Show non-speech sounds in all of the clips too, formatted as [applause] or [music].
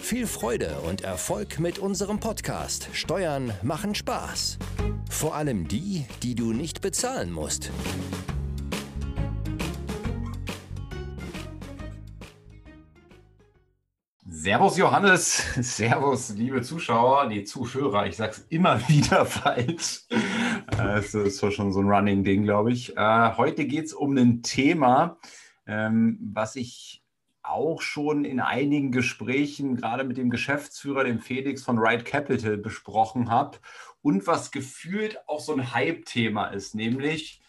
Viel Freude und Erfolg mit unserem Podcast Steuern machen Spaß. Vor allem die, die du nicht bezahlen musst. Servus Johannes, [laughs] Servus liebe Zuschauer, die Zuhörer, ich sag's immer [laughs] wieder falsch. Das ist schon so ein Running Ding, glaube ich. Äh, heute geht's um ein Thema, ähm, was ich auch schon in einigen Gesprächen, gerade mit dem Geschäftsführer, dem Felix von Right Capital, besprochen habe und was gefühlt auch so ein Hype-Thema ist, nämlich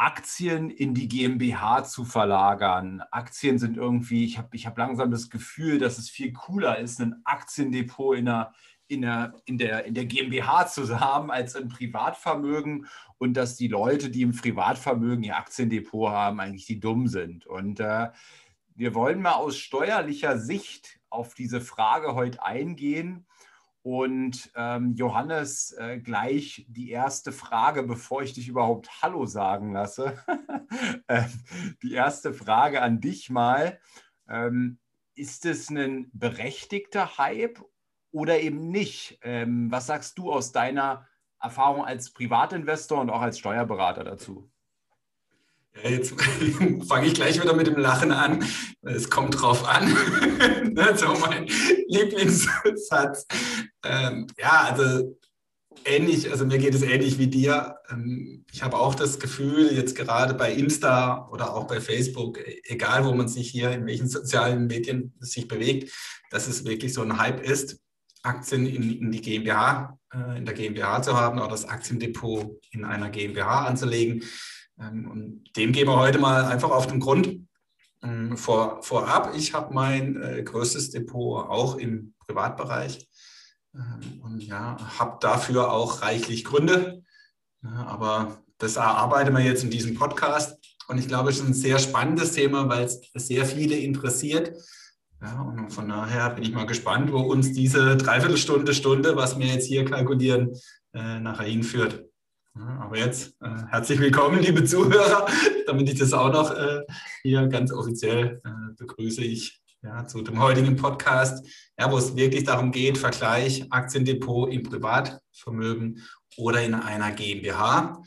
Aktien in die GmbH zu verlagern. Aktien sind irgendwie, ich habe ich hab langsam das Gefühl, dass es viel cooler ist, ein Aktiendepot in der, in der, in der, in der GmbH zu [laughs] haben als ein Privatvermögen und dass die Leute, die im Privatvermögen ihr Aktiendepot haben, eigentlich die dumm sind. Und äh, wir wollen mal aus steuerlicher Sicht auf diese Frage heute eingehen. Und ähm, Johannes, äh, gleich die erste Frage, bevor ich dich überhaupt Hallo sagen lasse. [laughs] äh, die erste Frage an dich mal. Ähm, ist es ein berechtigter Hype oder eben nicht? Ähm, was sagst du aus deiner Erfahrung als Privatinvestor und auch als Steuerberater dazu? Ja, jetzt [laughs] fange ich gleich wieder mit dem Lachen an. Es kommt drauf an. [laughs] ist auch mein Lieblingssatz. Ähm, ja, also ähnlich, also mir geht es ähnlich wie dir. Ähm, ich habe auch das Gefühl, jetzt gerade bei Insta oder auch bei Facebook, egal wo man sich hier in welchen sozialen Medien sich bewegt, dass es wirklich so ein Hype ist. Aktien in, in die GmbH, äh, in der GmbH zu haben oder das Aktiendepot in einer GmbH anzulegen. Ähm, und dem gehen wir heute mal einfach auf den Grund. Ähm, vor, vorab, ich habe mein äh, größtes Depot auch im Privatbereich ähm, und ja, habe dafür auch reichlich Gründe. Ja, aber das erarbeiten wir jetzt in diesem Podcast. Und ich glaube, es ist ein sehr spannendes Thema, weil es sehr viele interessiert. Ja, und von daher bin ich mal gespannt, wo uns diese Dreiviertelstunde, Stunde, was wir jetzt hier kalkulieren, äh, nachher hinführt. Aber jetzt äh, herzlich willkommen, liebe Zuhörer. [laughs] Damit ich das auch noch äh, hier ganz offiziell äh, begrüße ich ja, zu dem heutigen Podcast, ja, wo es wirklich darum geht, Vergleich Aktiendepot im Privatvermögen oder in einer GmbH.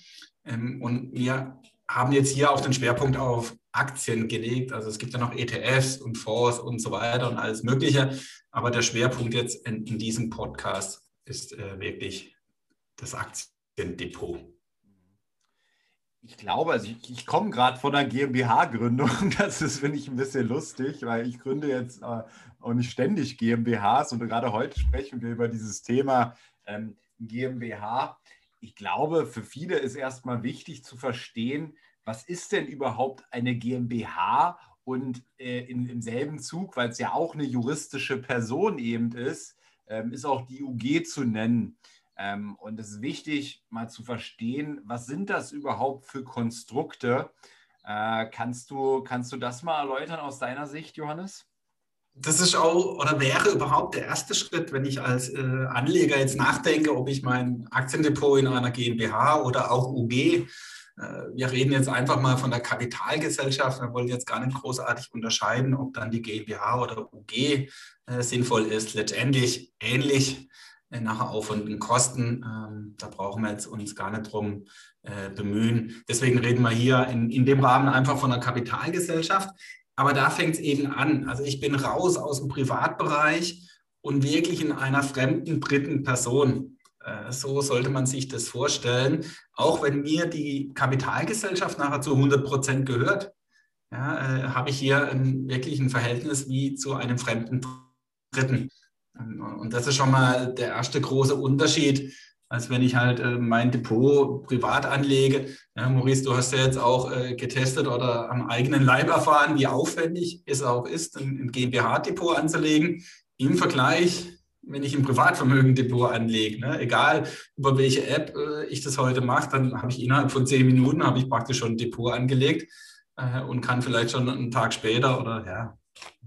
Ähm, und wir haben jetzt hier auch den Schwerpunkt auf Aktien gelegt. Also es gibt ja noch ETFs und Fonds und so weiter und alles Mögliche. Aber der Schwerpunkt jetzt in, in diesem Podcast ist äh, wirklich das Aktiendepot. Ich glaube, also ich, ich komme gerade von der GmbH-Gründung. [laughs] Das ist, finde ich, ein bisschen lustig, weil ich gründe jetzt äh, auch nicht ständig GmbHs und gerade heute sprechen wir über dieses Thema ähm, GmbH. Ich glaube, für viele ist erstmal wichtig zu verstehen, was ist denn überhaupt eine GmbH und äh, in, im selben Zug, weil es ja auch eine juristische Person eben ist, ähm, ist auch die UG zu nennen. Ähm, und es ist wichtig, mal zu verstehen, was sind das überhaupt für Konstrukte? Äh, kannst, du, kannst du das mal erläutern aus deiner Sicht, Johannes? Das ist auch oder wäre überhaupt der erste Schritt, wenn ich als äh, Anleger jetzt nachdenke, ob ich mein Aktiendepot in einer GmbH oder auch UG äh, wir reden jetzt einfach mal von der Kapitalgesellschaft. Wir wollen jetzt gar nicht großartig unterscheiden, ob dann die GmbH oder UG äh, sinnvoll ist. Letztendlich ähnlich äh, nachher auch von den Kosten. Ähm, da brauchen wir jetzt uns gar nicht drum bemühen. Deswegen reden wir hier in, in dem Rahmen einfach von der Kapitalgesellschaft. Aber da fängt es eben an. Also ich bin raus aus dem Privatbereich und wirklich in einer fremden dritten Person. Äh, so sollte man sich das vorstellen. Auch wenn mir die Kapitalgesellschaft nachher zu 100 Prozent gehört, ja, äh, habe ich hier ein, wirklich ein Verhältnis wie zu einem fremden Dritten. Und das ist schon mal der erste große Unterschied, als wenn ich halt äh, mein Depot privat anlege. Ja, Maurice, du hast ja jetzt auch äh, getestet oder am eigenen Leib erfahren, wie aufwendig es auch ist, ein, ein GmbH-Depot anzulegen im Vergleich wenn ich im Privatvermögen Depot anlege. Ne? Egal über welche App äh, ich das heute mache, dann habe ich innerhalb von zehn Minuten habe ich praktisch schon ein Depot angelegt und kann vielleicht schon einen Tag später oder ja,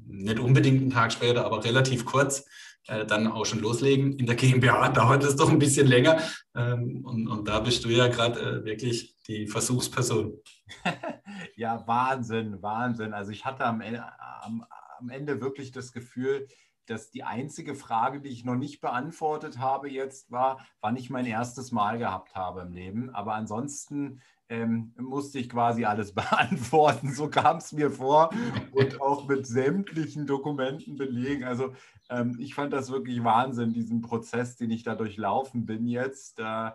nicht unbedingt einen Tag später, aber relativ kurz dann auch schon loslegen. In der GmbH [laughs] dauert es doch ein bisschen länger. Ähm, und, und da bist du ja gerade äh, wirklich die Versuchsperson. [laughs] ja, Wahnsinn, Wahnsinn. Also ich hatte am, am, am Ende wirklich das Gefühl, dass die einzige Frage, die ich noch nicht beantwortet habe jetzt, war, wann ich mein erstes Mal gehabt habe im Leben. Aber ansonsten ähm, musste ich quasi alles [laughs] beantworten. So kam es mir vor und auch mit sämtlichen Dokumenten belegen. Also ähm, ich fand das wirklich Wahnsinn, diesen Prozess, den ich da durchlaufen bin jetzt, äh,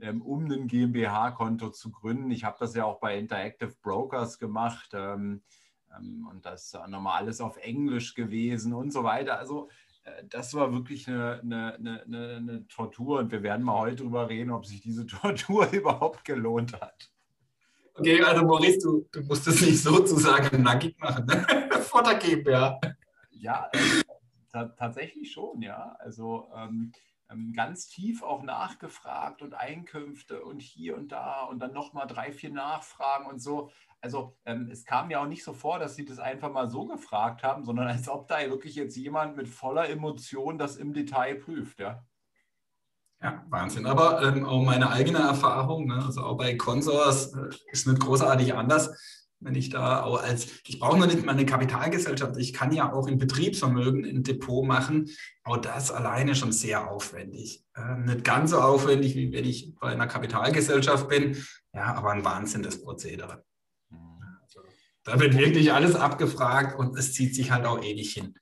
ähm, um ein GmbH-Konto zu gründen. Ich habe das ja auch bei Interactive Brokers gemacht ähm, ähm, und das ist nochmal alles auf Englisch gewesen und so weiter. Also das war wirklich eine, eine, eine, eine, Tortur und wir werden mal heute darüber reden, ob sich diese [laughs] Tortur überhaupt gelohnt hat. Okay, also Maurice, du, du musst es nicht sozusagen nackig machen, ne? vor der GmbH. Ja, äh, tatsächlich schon, ja. Also ähm, ganz tief auch nachgefragt und Einkünfte und hier und da und dann nochmal drei, vier Nachfragen und so. Also ähm, es kam ja auch nicht so vor, dass sie das einfach mal so gefragt haben, sondern [laughs] als ob da wirklich jetzt jemand mit voller Emotion das im Detail prüft, ja. Ja, Wahnsinn. Aber ähm, auch meine eigene Erfahrung, ne? also auch bei Consors äh, ist nicht großartig anders wenn ich da auch als, ich brauche noch nicht mal eine Kapitalgesellschaft, ich kann ja auch im Betriebsvermögen ein Depot machen, auch das alleine schon sehr aufwendig. Äh, nicht ganz so aufwendig, wie wenn ich bei einer Kapitalgesellschaft bin, ja, aber ein Wahnsinn das Prozedere. Also, da wird wirklich alles abgefragt und es zieht sich halt auch ewig hin.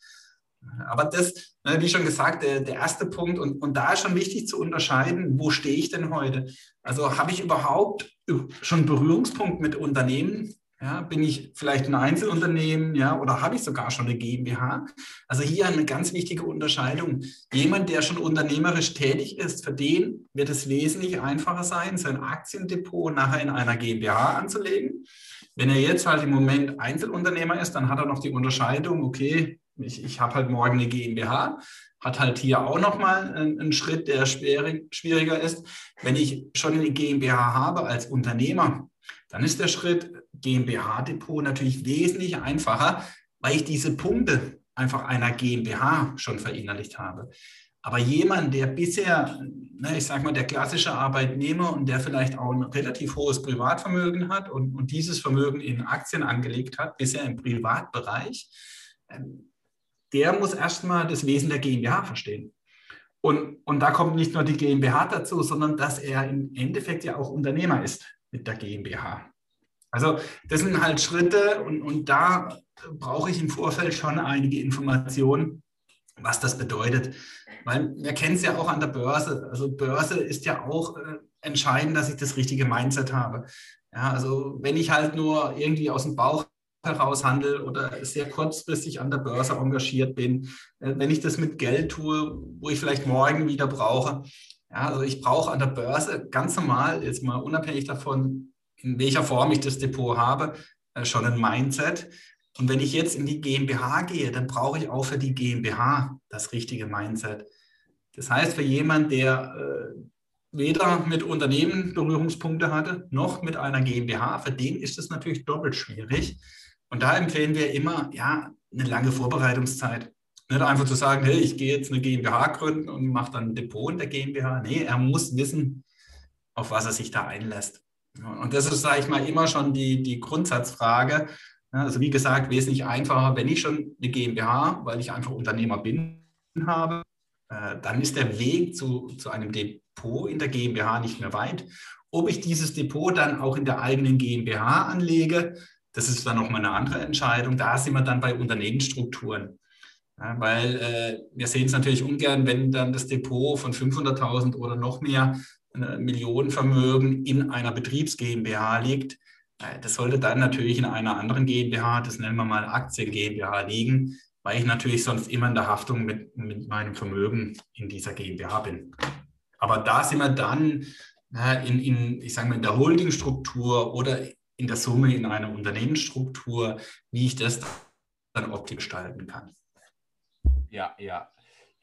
Aber das, ne, wie schon gesagt, der, der erste Punkt, und, und da ist schon wichtig zu unterscheiden, wo stehe ich denn heute? Also habe ich überhaupt schon Berührungspunkt mit Unternehmen, ja, bin ich vielleicht ein Einzelunternehmen, ja, oder habe ich sogar schon eine GmbH? Also hier eine ganz wichtige Unterscheidung. Jemand, der schon unternehmerisch tätig ist, für den wird es wesentlich einfacher sein, sein Aktiendepot nachher in einer GmbH anzulegen. Wenn er jetzt halt im Moment Einzelunternehmer ist, dann hat er noch die Unterscheidung, okay, ich, ich habe halt morgen eine GmbH, hat halt hier auch nochmal einen, einen Schritt, der schwierig, schwieriger ist. Wenn ich schon eine GmbH habe als Unternehmer, dann ist der Schritt GmbH-Depot natürlich wesentlich einfacher, weil ich diese Punkte einfach einer GmbH schon verinnerlicht habe. Aber jemand, der bisher, ne, ich sage mal, der klassische Arbeitnehmer und der vielleicht auch ein relativ hohes Privatvermögen hat und, und dieses Vermögen in Aktien angelegt hat, bisher im Privatbereich, ähm, der muss erstmal das Wesen der GmbH verstehen. Und, und da kommt nicht nur die GmbH dazu, sondern dass er im Endeffekt ja auch Unternehmer ist mit der GmbH. Also das sind halt Schritte und, und da brauche ich im Vorfeld schon einige Informationen, was das bedeutet. Weil wir kennen es ja auch an der Börse. Also Börse ist ja auch äh, entscheidend, dass ich das richtige Mindset habe. Ja, also wenn ich halt nur irgendwie aus dem Bauch heraus handle oder sehr kurzfristig an der Börse engagiert bin, äh, wenn ich das mit Geld tue, wo ich vielleicht morgen wieder brauche. Ja, also ich brauche an der Börse ganz normal, jetzt mal unabhängig davon, in welcher Form ich das Depot habe, äh, schon ein Mindset. Und wenn ich jetzt in die GmbH gehe, dann brauche ich auch für die GmbH das richtige Mindset. Das heißt, für jemanden, der äh, weder mit Unternehmen Berührungspunkte hatte, noch mit einer GmbH, für den ist es natürlich doppelt schwierig. Und da empfehlen wir immer, ja, eine lange Vorbereitungszeit. Nicht einfach zu sagen, hey, ich gehe jetzt eine GmbH gründen und mache dann ein Depot in der GmbH. Nee, er muss wissen, auf was er sich da einlässt. Und das ist, sage ich mal, immer schon die, die Grundsatzfrage. Also wie gesagt, wesentlich einfacher, wenn ich schon eine GmbH, weil ich einfach Unternehmer bin, habe, äh, dann ist der Weg zu, zu einem Depot in der GmbH nicht mehr weit. Ob ich dieses Depot dann auch in der eigenen GmbH anlege, das ist dann nochmal eine andere Entscheidung. Da sind wir dann bei Unternehmensstrukturen. Ja, weil äh, wir sehen es natürlich ungern, wenn dann das Depot von 500.000 oder noch mehr Millionenvermögen in einer Betriebs GmbH liegt. Äh, das sollte dann natürlich in einer anderen GmbH, das nennen wir mal Aktien GmbH, liegen, weil ich natürlich sonst immer in der Haftung mit, mit meinem Vermögen in dieser GmbH bin. Aber da sind wir dann in, in ich sage mal, in der Holdingstruktur oder in der Summe in einer Unternehmensstruktur, wie ich das dann optisch gestalten kann. Ja, ja.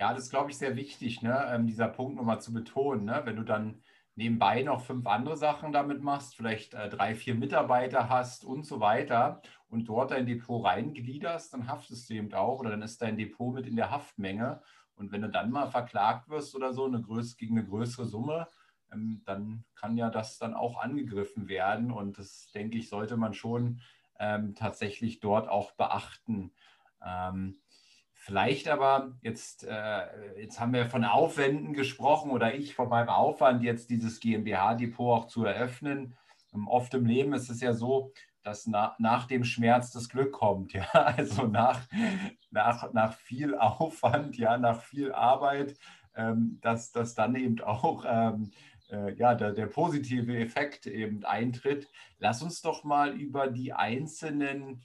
Ja, das ist, glaube ich, sehr wichtig, ne? Ähm, dieser Punkt nochmal zu betonen. Ne? Wenn du dann nebenbei noch fünf andere Sachen damit machst, vielleicht äh, drei, vier Mitarbeiter hast und so weiter und dort dein Depot reingliederst, dann haftest du eben auch oder dann ist dein Depot mit in der Haftmenge. Und wenn du dann mal verklagt wirst oder so, eine größ gegen eine größere Summe, ähm, dann kann ja das dann auch angegriffen werden. Und das, denke ich, sollte man schon ähm, tatsächlich dort auch beachten. Ähm, Vielleicht aber, jetzt, äh, jetzt haben wir von Aufwänden gesprochen oder ich von meinem Aufwand, jetzt dieses GmbH-Depot auch zu eröffnen. Ähm, oft im Leben ist es ja so, dass na, nach dem Schmerz das Glück kommt. Ja? [laughs] Also nach, nach, nach viel Aufwand, ja, nach viel Arbeit, ähm, dass, dass dann eben auch ähm, äh, ja, der, der positive Effekt eben eintritt. Lass uns doch mal über die einzelnen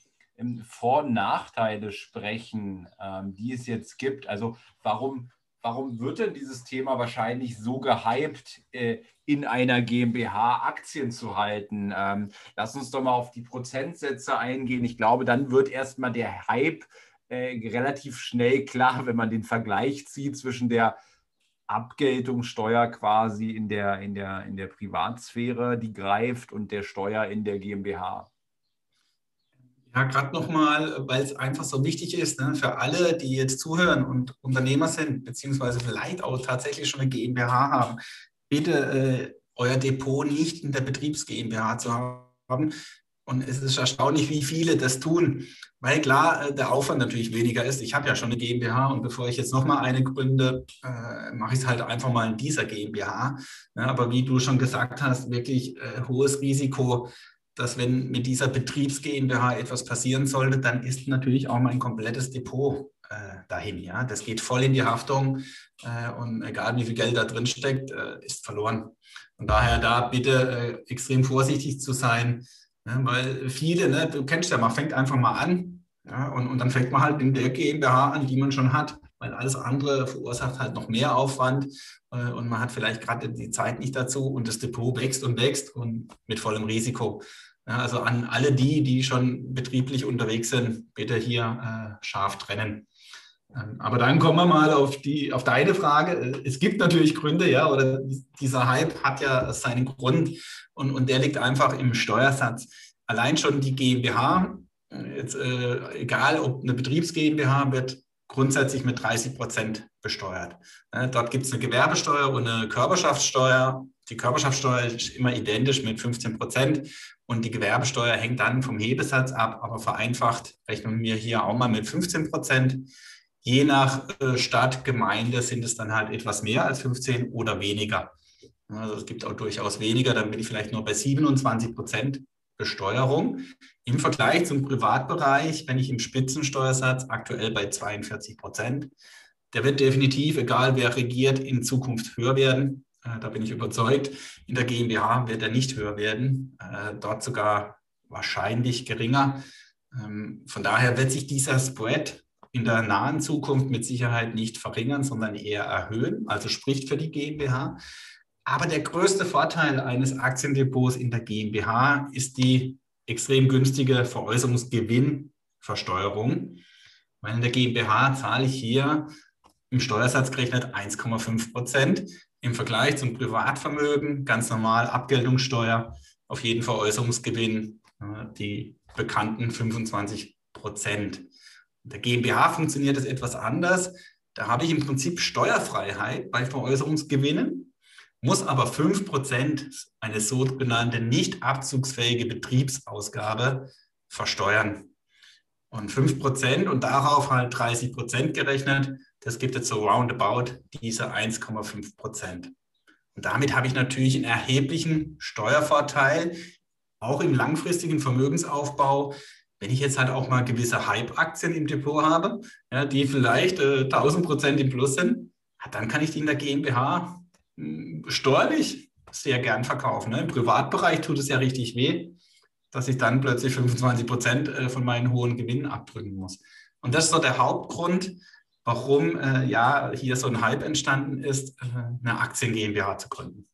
vor- und Nachteile sprechen, ähm, die es jetzt gibt. Also warum, warum wird denn dieses Thema wahrscheinlich so gehypt, äh, in einer GmbH Aktien zu halten? Ähm, lass uns doch mal auf die Prozentsätze eingehen. Ich glaube, dann wird erstmal der Hype äh, relativ schnell klar, wenn man den Vergleich zieht zwischen der Abgeltungssteuer quasi in der, in, der, in der Privatsphäre, die greift, und der Steuer in der GmbH. Ja, gerade nochmal, weil es einfach so wichtig ist ne, für alle, die jetzt zuhören und Unternehmer sind, beziehungsweise vielleicht auch tatsächlich schon eine GmbH haben, bitte äh, euer Depot nicht in der Betriebs GmbH zu haben. Und es ist erstaunlich, wie viele das tun, weil klar äh, der Aufwand natürlich weniger ist. Ich habe ja schon eine GmbH und bevor ich jetzt nochmal eine gründe, äh, mache ich es halt einfach mal in dieser GmbH. Ja, aber wie du schon gesagt hast, wirklich äh, hohes Risiko dass wenn mit dieser Betriebs GmbH etwas passieren sollte, dann ist natürlich auch mein komplettes Depot äh, dahin. Ja, das geht voll in die Haftung äh, und egal wie viel Geld da drin steckt, äh, ist verloren. Und daher da bitte äh, extrem vorsichtig zu sein, ne, weil viele, ne, du kennst ja, man fängt einfach mal an ja, und, und dann fängt man halt in der GmbH an, die man schon hat, weil alles andere verursacht halt noch mehr Aufwand äh, und man hat vielleicht gerade die Zeit nicht dazu und das Depot wächst und wächst und mit vollem Risiko. Also an alle die, die schon betrieblich unterwegs sind, bitte hier äh, scharf trennen. Ähm, aber dann kommen wir mal auf, die, auf deine Frage. Es gibt natürlich Gründe, ja, oder dieser Hype hat ja seinen Grund und, und der liegt einfach im Steuersatz. Allein schon die GmbH, äh, jetzt, äh, egal ob eine Betriebs GmbH, wird grundsätzlich mit 30 Prozent besteuert. Äh, dort gibt es eine Gewerbesteuer und eine Körperschaftssteuer. Die Körperschaftssteuer ist immer identisch mit 15 Prozent und die Gewerbesteuer hängt dann vom Hebesatz ab, aber vereinfacht rechnen wir hier auch mal mit 15 Prozent. Je nach äh, Stadt, Gemeinde sind es dann halt etwas mehr als 15 oder weniger. Also es gibt auch durchaus weniger, dann bin ich vielleicht nur bei 27 Prozent Besteuerung. Im Vergleich zum Privatbereich, wenn ich im Spitzensteuersatz aktuell bei 42 Prozent, der wird definitiv, egal wer regiert, in Zukunft höher werden. Äh, da bin ich überzeugt. In der GmbH wird er nicht höher werden, äh, dort sogar wahrscheinlich geringer. Ähm, von daher wird sich dieser Spread in der nahen Zukunft mit Sicherheit nicht verringern, sondern eher erhöhen, also spricht für die GmbH. Aber der größte Vorteil eines Aktiendepots in der GmbH ist die extrem günstige Veräußerungsgewinnversteuerung. Weil in der GmbH zahle ich hier im Steuersatz gerechnet 1,5 Prozent. Im Vergleich zum Privatvermögen ganz normal Abgeltungssteuer, auf jeden Veräußerungsgewinn die bekannten 25 Prozent. Der GmbH funktioniert es etwas anders. Da habe ich im Prinzip Steuerfreiheit bei Veräußerungsgewinnen, muss aber 5 Prozent eine sogenannte nicht abzugsfähige Betriebsausgabe versteuern. Und 5 Prozent und darauf halt 30 Prozent gerechnet das gibt jetzt so roundabout diese 1,5 Prozent. Und damit habe ich natürlich einen erheblichen Steuervorteil, auch im langfristigen Vermögensaufbau. Wenn ich jetzt halt auch mal gewisse Hype-Aktien im Depot habe, ja, die vielleicht äh, 1000 Prozent im Plus sind, dann kann ich die in der GmbH mh, hm, steuerlich sehr gern verkaufen. Ne? Im Privatbereich tut es ja richtig weh, dass ich dann plötzlich 25 Prozent äh, von meinen hohen Gewinnen abdrücken muss. Und das ist so der Hauptgrund, warum äh, ja hier so ein Hype entstanden ist, äh, eine Aktien GmbH zu gründen.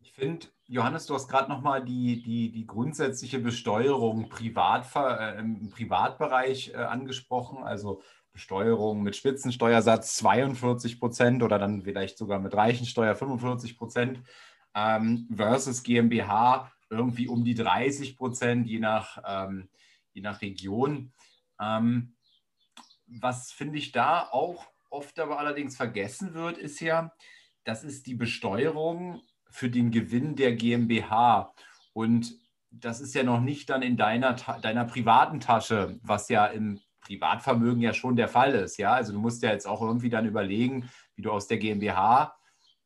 Ich finde, Johannes, du hast gerade nochmal die, die, die grundsätzliche Besteuerung privat, äh, im Privatbereich äh, angesprochen, also Besteuerung mit Spitzensteuersatz 42 Prozent oder dann vielleicht sogar mit Reichensteuer 45 Prozent ähm, versus GmbH irgendwie um die 30 Prozent, je nach, ähm, je nach Region. Ähm, was finde ich da auch oft aber allerdings vergessen wird, ist ja, das ist die Besteuerung für den Gewinn der GmbH. Und das ist ja noch nicht dann in deiner, deiner privaten Tasche, was ja im Privatvermögen ja schon der Fall ist. Ja, also du musst ja jetzt auch irgendwie dann überlegen, wie du aus der GmbH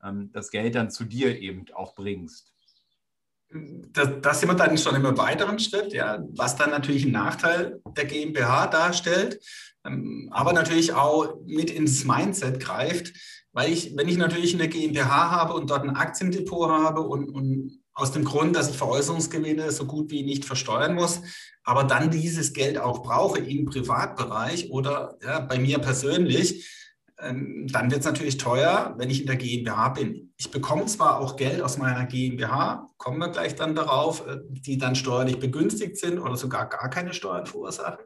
ähm, das Geld dann zu dir eben auch bringst. Das, das sind wir dann schon im weiteren Schritt, ja, was dann natürlich einen Nachteil der GmbH darstellt, aber natürlich auch mit ins Mindset greift, weil ich, wenn ich natürlich eine GmbH habe und dort ein Aktiendepot habe und, und aus dem Grund, dass ich Veräußerungsgewinne so gut wie nicht versteuern muss, aber dann dieses Geld auch brauche im Privatbereich oder ja, bei mir persönlich, ähm, dann wird es natürlich teuer, wenn ich in der GmbH bin. Ich bekomme zwar auch Geld aus meiner GmbH, kommen wir gleich dann darauf, äh, die dann steuerlich begünstigt sind oder sogar gar keine Steuern verursachen.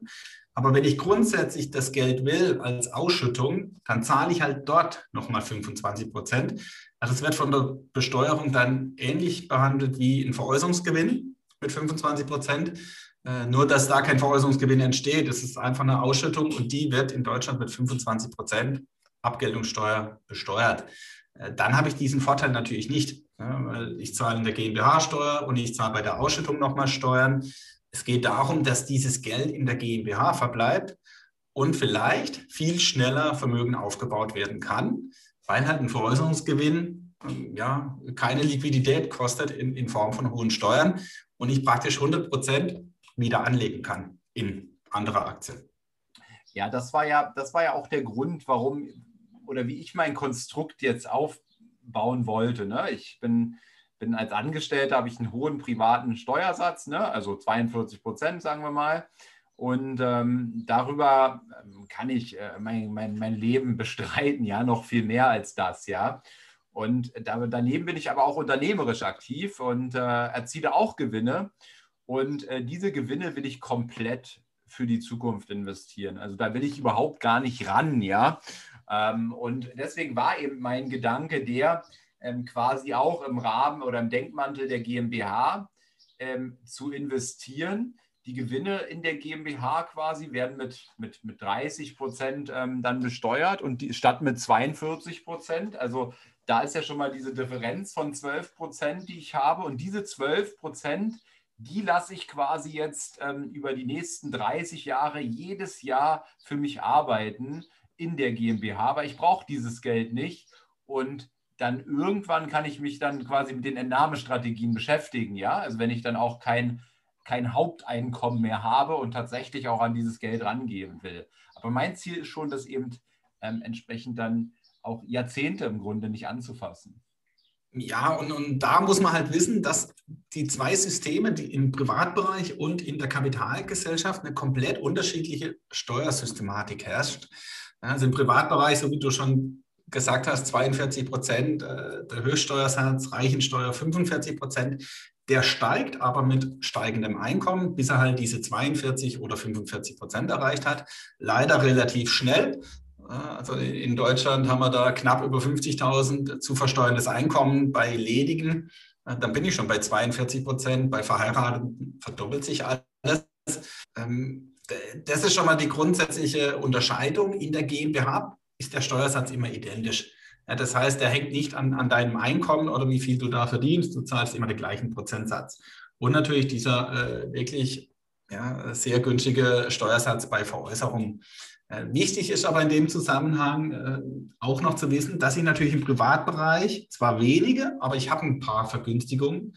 Aber wenn ich grundsätzlich das Geld will als Ausschüttung, dann zahle ich halt dort nochmal 25 Prozent. Also es wird von der Besteuerung dann ähnlich behandelt wie ein Veräußerungsgewinn mit 25 Prozent. Äh, nur, dass da kein Veräußerungsgewinn entsteht. Es ist einfach eine Ausschüttung und die wird in Deutschland mit 25 Prozent Abgeltungssteuer besteuert. Äh, dann habe ich diesen Vorteil natürlich nicht, weil ich zahle in der GmbH Steuer und ich zahle bei der Ausschüttung nochmal Steuern. Es geht darum, dass dieses Geld in der GmbH verbleibt und vielleicht viel schneller Vermögen aufgebaut werden kann, weil halt ein Veräußerungsgewinn ja, keine Liquidität kostet in, in Form von hohen Steuern und ich praktisch 100 Prozent wieder anlegen kann in andere Aktien. Ja, das war ja, das war ja auch der Grund, warum oder wie ich mein Konstrukt jetzt aufbauen wollte. Ne? Ich bin bin als Angestellter, habe ich einen hohen privaten Steuersatz, ne? also 42 Prozent, sagen wir mal. Und ähm, darüber ähm, kann ich äh, mein, mein, mein Leben bestreiten, ja, noch viel mehr als das, ja. Und da, daneben bin ich aber auch unternehmerisch aktiv und äh, erziele auch Gewinne. Und äh, diese Gewinne will ich komplett für die Zukunft investieren. Also da will ich überhaupt gar nicht ran, ja. Ähm, und deswegen war eben mein Gedanke der, quasi auch im Rahmen oder im Denkmantel der GmbH ähm, zu investieren. Die Gewinne in der GmbH quasi werden mit, mit, mit 30 Prozent ähm, dann besteuert und die, statt mit 42 Prozent. Also da ist ja schon mal diese Differenz von 12 Prozent, die ich habe. Und diese 12 Prozent, die lasse ich quasi jetzt ähm, über die nächsten 30 Jahre jedes Jahr für mich arbeiten in der GmbH, weil ich brauche dieses Geld nicht. Und dann irgendwann kann ich mich dann quasi mit den Entnahmestrategien beschäftigen, ja. Also wenn ich dann auch kein, kein Haupteinkommen mehr habe und tatsächlich auch an dieses Geld rangehen will. Aber mein Ziel ist schon, das eben ähm, entsprechend dann auch Jahrzehnte im Grunde nicht anzufassen. Ja, und, und da muss man halt wissen, dass die zwei Systeme, die im Privatbereich und in der Kapitalgesellschaft eine komplett unterschiedliche Steuersystematik herrscht. Also im Privatbereich, so wie du schon gesagt hast, 42 Prozent, äh, der Höchststeuersatz, Reichensteuer 45 Prozent. Der steigt aber mit steigendem Einkommen, bis er halt diese 42 oder 45 Prozent erreicht hat. Leider relativ schnell. Also in Deutschland haben wir da knapp über 50.000 zu versteuerndes Einkommen bei Ledigen. Dann bin ich schon bei 42 Prozent. Bei Verheirateten verdoppelt sich alles. Ähm, das ist schon mal die grundsätzliche Unterscheidung. In der GmbH ist der Steuersatz immer identisch. Ja, das heißt, der hängt nicht an, an deinem Einkommen oder wie viel du da verdienst. Du zahlst immer den gleichen Prozentsatz. Und natürlich dieser äh, wirklich ja, sehr günstige Steuersatz bei Veräußerung. Äh, wichtig ist aber in dem Zusammenhang äh, auch noch zu wissen, dass ich natürlich im Privatbereich zwar wenige, aber ich habe ein paar Vergünstigungen.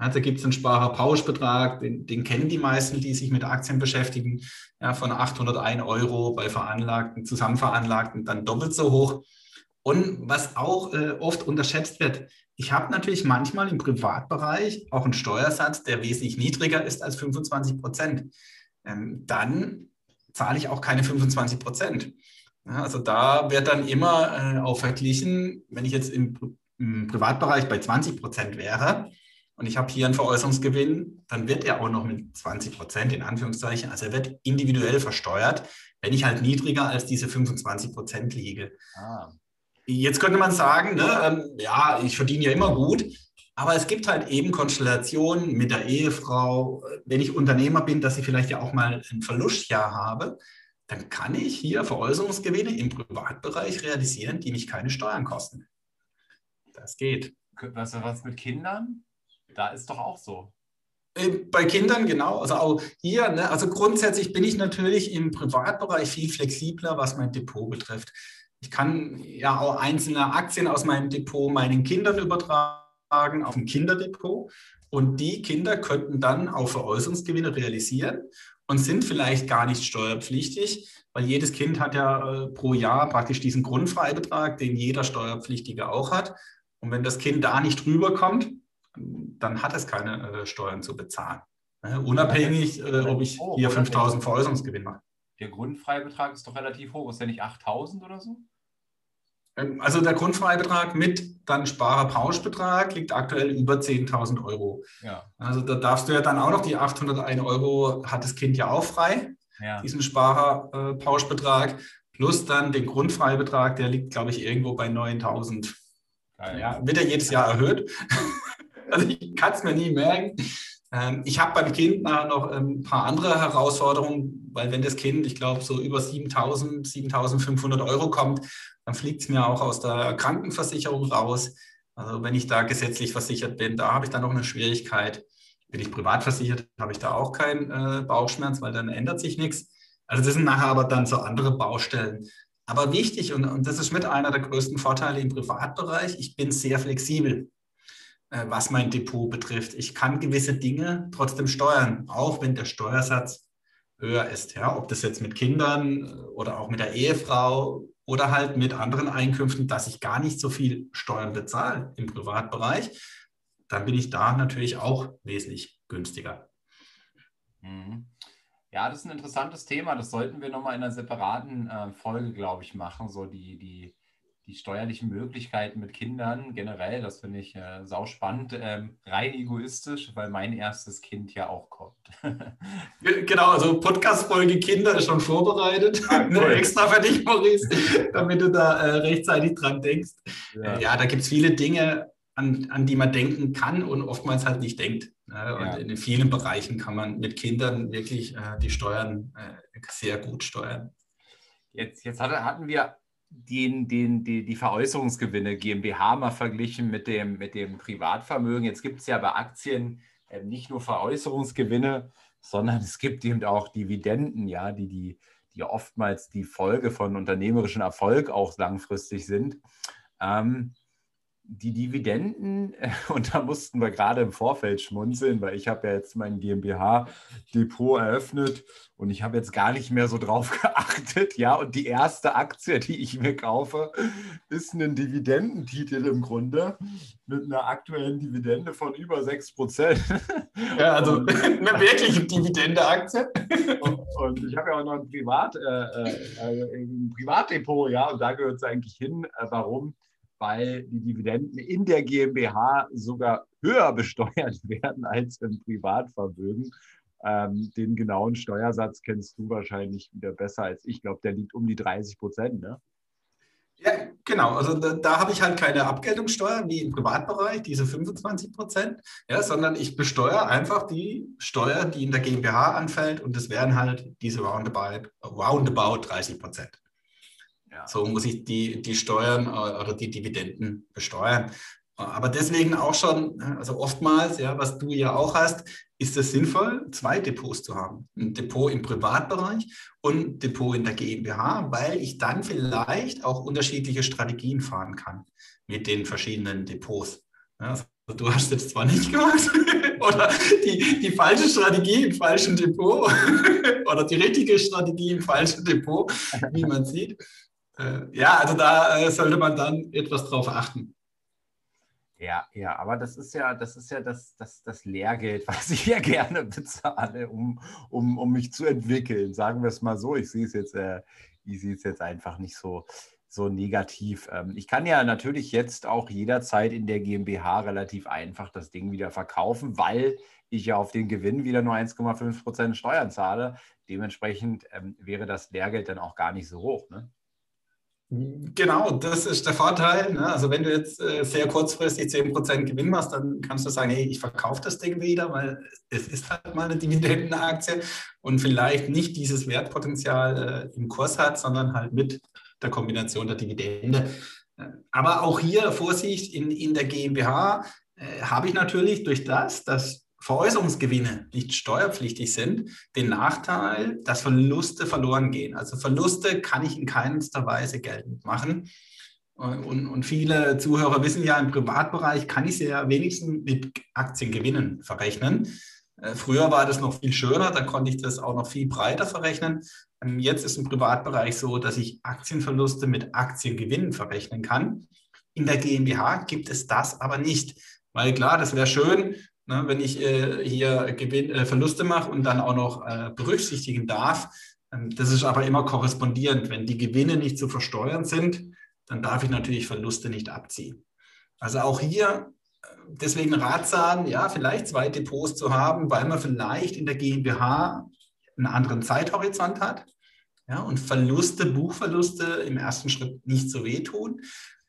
Ja, da gibt es einen Sparerpauschbetrag, den, den, kennen die meisten, die sich mit Aktien beschäftigen, ja, von 801 Euro bei veranlagten, zusammenveranlagten dann doppelt so hoch. Und was auch äh, oft unterschätzt wird, ich habe natürlich manchmal im Privatbereich auch einen Steuersatz, der wesentlich niedriger ist als 25 Prozent. Ähm, dann zahle ich auch keine 25 Prozent. Ja, also da wird dann immer äh, auch verglichen, wenn ich jetzt im, im Privatbereich bei 20 Prozent wäre, und ich habe hier einen Veräußerungsgewinn, dann wird er auch noch mit 20 Prozent in Anführungszeichen, also er wird individuell versteuert, wenn ich halt niedriger als diese 25 Prozent liege. Ah. Jetzt könnte man sagen, ne, ähm, ja, ich verdiene ja immer gut, aber es gibt halt eben Konstellationen mit der Ehefrau, wenn ich Unternehmer bin, dass ich vielleicht ja auch mal ein Verlustjahr habe, dann kann ich hier Veräußerungsgewinne im Privatbereich realisieren, die mich keine Steuern kosten. Das geht. Was, was mit Kindern? Da ist doch auch so. Äh, bei Kindern genau, also auch hier, ne, also grundsätzlich bin ich natürlich im Privatbereich viel flexibler, was mein Depot betrifft. Ich kann ja auch einzelne Aktien aus meinem Depot meinen Kindern übertragen auf ein Kinderdepot und die Kinder könnten dann auch Veräußerungsgewinne realisieren und sind vielleicht gar nicht steuerpflichtig, weil jedes Kind hat ja äh, pro Jahr praktisch diesen Grundfreibetrag, den jeder Steuerpflichtige auch hat. Und wenn das Kind da nicht rüberkommt, dann hat es keine äh, Steuern zu bezahlen. Ne? Unabhängig, äh, ob ich hier 5000 Veräußerungsgewinn mache. Der Grundfreibetrag ist doch relativ hoch. Ist der nicht 8000 oder so? Ähm, also der Grundfreibetrag mit dann Sparerpauschbetrag liegt aktuell über 10.000 Euro. Ja. Also da darfst du ja dann auch noch die 801 Euro hat das Kind ja auch frei, ja. diesen Sparerpauschbetrag, plus dann den Grundfreibetrag, der liegt, glaube ich, irgendwo bei 9.000. Ja, wird ja jedes Jahr erhöht. [laughs] also ich kann es mir nie merken. Ähm, ich habe beim Kind nachher noch ein paar andere Herausforderungen, weil wenn das Kind, ich glaube, so über 7.000, 7.500 Euro kommt, dann fliegt es mir auch aus der Krankenversicherung raus. Also wenn ich da gesetzlich versichert bin, da habe ich dann noch eine Schwierigkeit. Bin ich privat versichert, habe ich da auch keinen äh, Bauchschmerz, weil dann ändert sich nichts. Also das sind nachher aber dann so andere Baustellen. Aber wichtig, und, und das ist mit einer der größten Vorteile im Privatbereich, ich bin sehr flexibel, was mein Depot betrifft. Ich kann gewisse Dinge trotzdem steuern, auch wenn der Steuersatz höher ist. Ja? Ob das jetzt mit Kindern äh, oder auch mit der Ehefrau oder halt mit anderen Einkünften, dass ich gar nicht so viel Steuern bezahle im Privatbereich, dann bin ich da natürlich auch wesentlich günstiger. Mhm. Ja, das ist ein interessantes Thema. Das sollten wir nochmal in einer separaten äh, Folge, glaube ich, machen. So die, die, die steuerlichen Möglichkeiten mit Kindern generell, das finde ich äh, sauspannend, ähm, rein egoistisch, weil mein erstes Kind ja auch kommt. [laughs] genau, also Podcast-Folge Kinder ist schon vorbereitet, ah, [laughs] cool. extra für dich, Maurice, damit du da äh, rechtzeitig dran denkst. Ja, ja da gibt es viele Dinge, an, an die man denken kann und oftmals halt nicht denkt. Ne? Und ja. in vielen Bereichen kann man mit Kindern wirklich äh, die Steuern äh, sehr gut steuern. Jetzt, jetzt hatte, hatten wir den, den, die, die Veräußerungsgewinne GmbH mal verglichen mit dem, mit dem Privatvermögen. Jetzt gibt es ja bei Aktien äh, nicht nur Veräußerungsgewinne, sondern es gibt eben auch Dividenden, ja, die, die, die oftmals die Folge von unternehmerischem Erfolg auch langfristig sind. Ähm, die Dividenden, [laughs] und da mussten wir gerade im Vorfeld schmunzeln, weil ich habe ja jetzt mein GmbH-Depot eröffnet und ich habe jetzt gar nicht mehr so drauf [laughs] geachtet. Ja, und die erste Aktie, die ich mir kaufe, ist ein Dividendentitel im Grunde mit einer aktuellen Dividende von über 6 Prozent. [laughs] Ja, also und, eine wirkliche Dividende-Aktie. Und, und, ich habe ja auch noch ein, Privat, äh, äh, ein Privatdepot, ja, und da gehört es eigentlich hin. Äh, warum? Weil die Dividenden in der GmbH sogar höher [laughs] besteuert werden als im Privatvermögen. Ähm, den genauen Steuersatz kennst du wahrscheinlich wieder besser als ich. Ich glaube, der liegt um die 30 Prozent. Ne? Ja, genau. Also da, da habe ich halt keine Abgeltungssteuer wie im Privatbereich, diese 25 Prozent, ja, sondern ich besteuere einfach die Steuer, die in der GmbH anfällt und das wären halt diese roundabout, roundabout 30 Prozent. Ja. So muss ich die, die Steuern äh, oder die Dividenden besteuern. Aber deswegen auch schon, also oftmals, ja, was du ja auch hast, ist es sinnvoll, zwei Depots zu haben. Ein Depot im Privatbereich und ein Depot in der GmbH, weil ich dann vielleicht auch unterschiedliche Strategien fahren kann mit den verschiedenen Depots. Also du hast jetzt zwar nicht gemacht [laughs] oder die, die falsche Strategie im falschen Depot [laughs] oder die richtige Strategie im falschen Depot, wie man sieht. Äh, ja, also da äh, sollte man dann etwas drauf achten. Ja, ja, aber das ist ja, das ist ja das, das, das Lehrgeld, [laughs] was ich ja gerne bezahle, um, um, um mich zu entwickeln. Sagen wir es mal so. Ich sehe es jetzt, äh, ich sehe es jetzt einfach nicht so, so negativ. Ähm, ich kann ja natürlich jetzt auch jederzeit in der GmbH relativ einfach das Ding wieder verkaufen, weil ich ja auf den Gewinn wieder nur 1,5 Prozent Steuern zahle. Dementsprechend ähm, wäre das Lehrgeld dann auch gar nicht so hoch. Ne? Genau, das ist der Vorteil. Ne? Also wenn du jetzt äh, sehr kurzfristig 10% Gewinn machst, dann kannst du sagen, hey, ich verkaufe das Ding wieder, weil es ist halt mal eine Dividendenaktie und vielleicht nicht dieses Wertpotenzial äh, im Kurs hat, sondern halt mit der Kombination der Dividende. Aber auch hier Vorsicht, in, in der GmbH äh, habe ich natürlich durch das, dass Veräußerungsgewinne nicht steuerpflichtig sind, den Nachteil, dass Verluste verloren gehen. Also Verluste kann ich in keinster Weise geltend machen. Und, und, viele Zuhörer wissen ja, im Privatbereich kann ich sie ja wenigstens mit Aktiengewinnen verrechnen. Äh, früher war das noch viel schöner, da konnte ich das auch noch viel breiter verrechnen. Ähm, jetzt ist im Privatbereich so, dass ich Aktienverluste mit Aktiengewinnen verrechnen kann. In der GmbH gibt es das aber nicht. Weil klar, das wäre schön, Ne, wenn ich äh, hier Gewinn, äh, Verluste mache und dann auch noch äh, berücksichtigen darf, ähm, das ist aber immer korrespondierend. Wenn die Gewinne nicht zu versteuern sind, dann darf ich natürlich Verluste nicht abziehen. Also auch hier äh, deswegen ratsam, ja, vielleicht zwei Depots zu haben, weil man vielleicht in der GmbH einen anderen Zeithorizont hat ja, und Verluste, Buchverluste im ersten Schritt nicht so wehtun.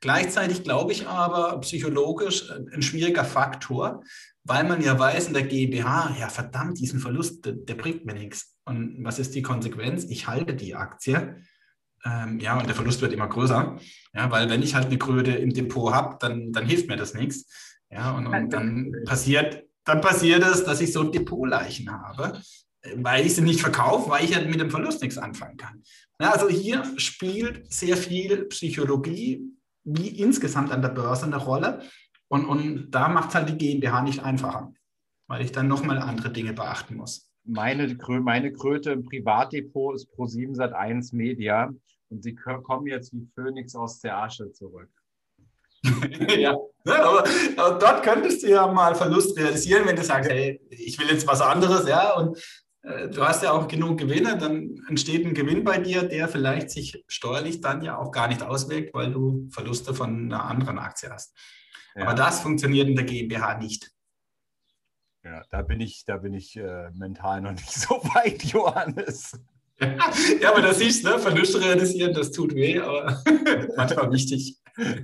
Gleichzeitig glaube ich aber psychologisch äh, ein schwieriger Faktor, weil man ja weiß in der GmbH, ja verdammt, diesen Verlust, der, der bringt mir nichts. Und was ist die Konsequenz? Ich halte die Aktie. Ähm, ja, und der Verlust wird immer größer. Ja, weil wenn ich halt eine Kröte im Depot habe, dann, dann hilft mir das nichts. Ja, und, und dann passiert, dann passiert es, dass ich so Depotleichen habe, weil ich sie nicht verkaufe, weil ich ja mit dem Verlust nichts anfangen kann. Ja, also hier spielt sehr viel Psychologie wie insgesamt an der Börse eine Rolle. Und, und da macht es halt die GmbH nicht einfacher, weil ich dann nochmal andere Dinge beachten muss. Meine, meine Kröte im Privatdepot ist Pro7 Sat 1 Media und sie kommen jetzt wie Phönix aus der Asche zurück. [laughs] ja, aber, aber, dort könntest du ja mal Verlust realisieren, wenn du sagst, hey, ich will jetzt was anderes, ja, und du hast ja auch genug Gewinne, dann entsteht ein Gewinn bei dir, der vielleicht sich steuerlich dann ja auch gar nicht auswirkt, weil du Verluste von einer anderen Aktie hast. Aber das funktioniert in der GmbH nicht. Ja, da bin ich, da bin ich äh, mental noch nicht [laughs] so weit, Johannes. [laughs] ja, aber das siehst ne? Verluste realisieren, das tut weh, aber [laughs] manchmal wichtig.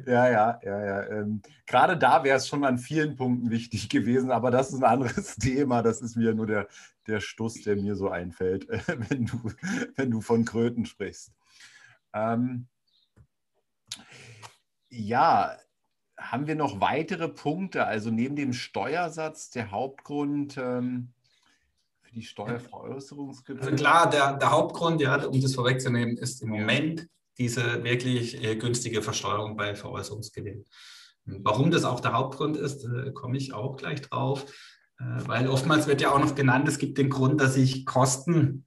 Ja, ja, ja, ja. Ähm, gerade da wäre es schon an vielen Punkten wichtig gewesen, aber das ist ein anderes [laughs] Thema. Das ist mir nur der, der Stuss, der mir so einfällt, äh, wenn, du, wenn du von Kröten sprichst. Ähm, ja, haben wir noch weitere Punkte? Also neben dem Steuersatz der Hauptgrund ähm, für die Steuerveräußerungsgebühr? Also klar, der, der Hauptgrund, ja, um das vorwegzunehmen, ist im Moment diese wirklich äh, günstige Versteuerung bei Veräußerungsgewinn. Warum das auch der Hauptgrund ist, äh, komme ich auch gleich drauf. Äh, weil oftmals wird ja auch noch genannt, es gibt den Grund, dass ich Kosten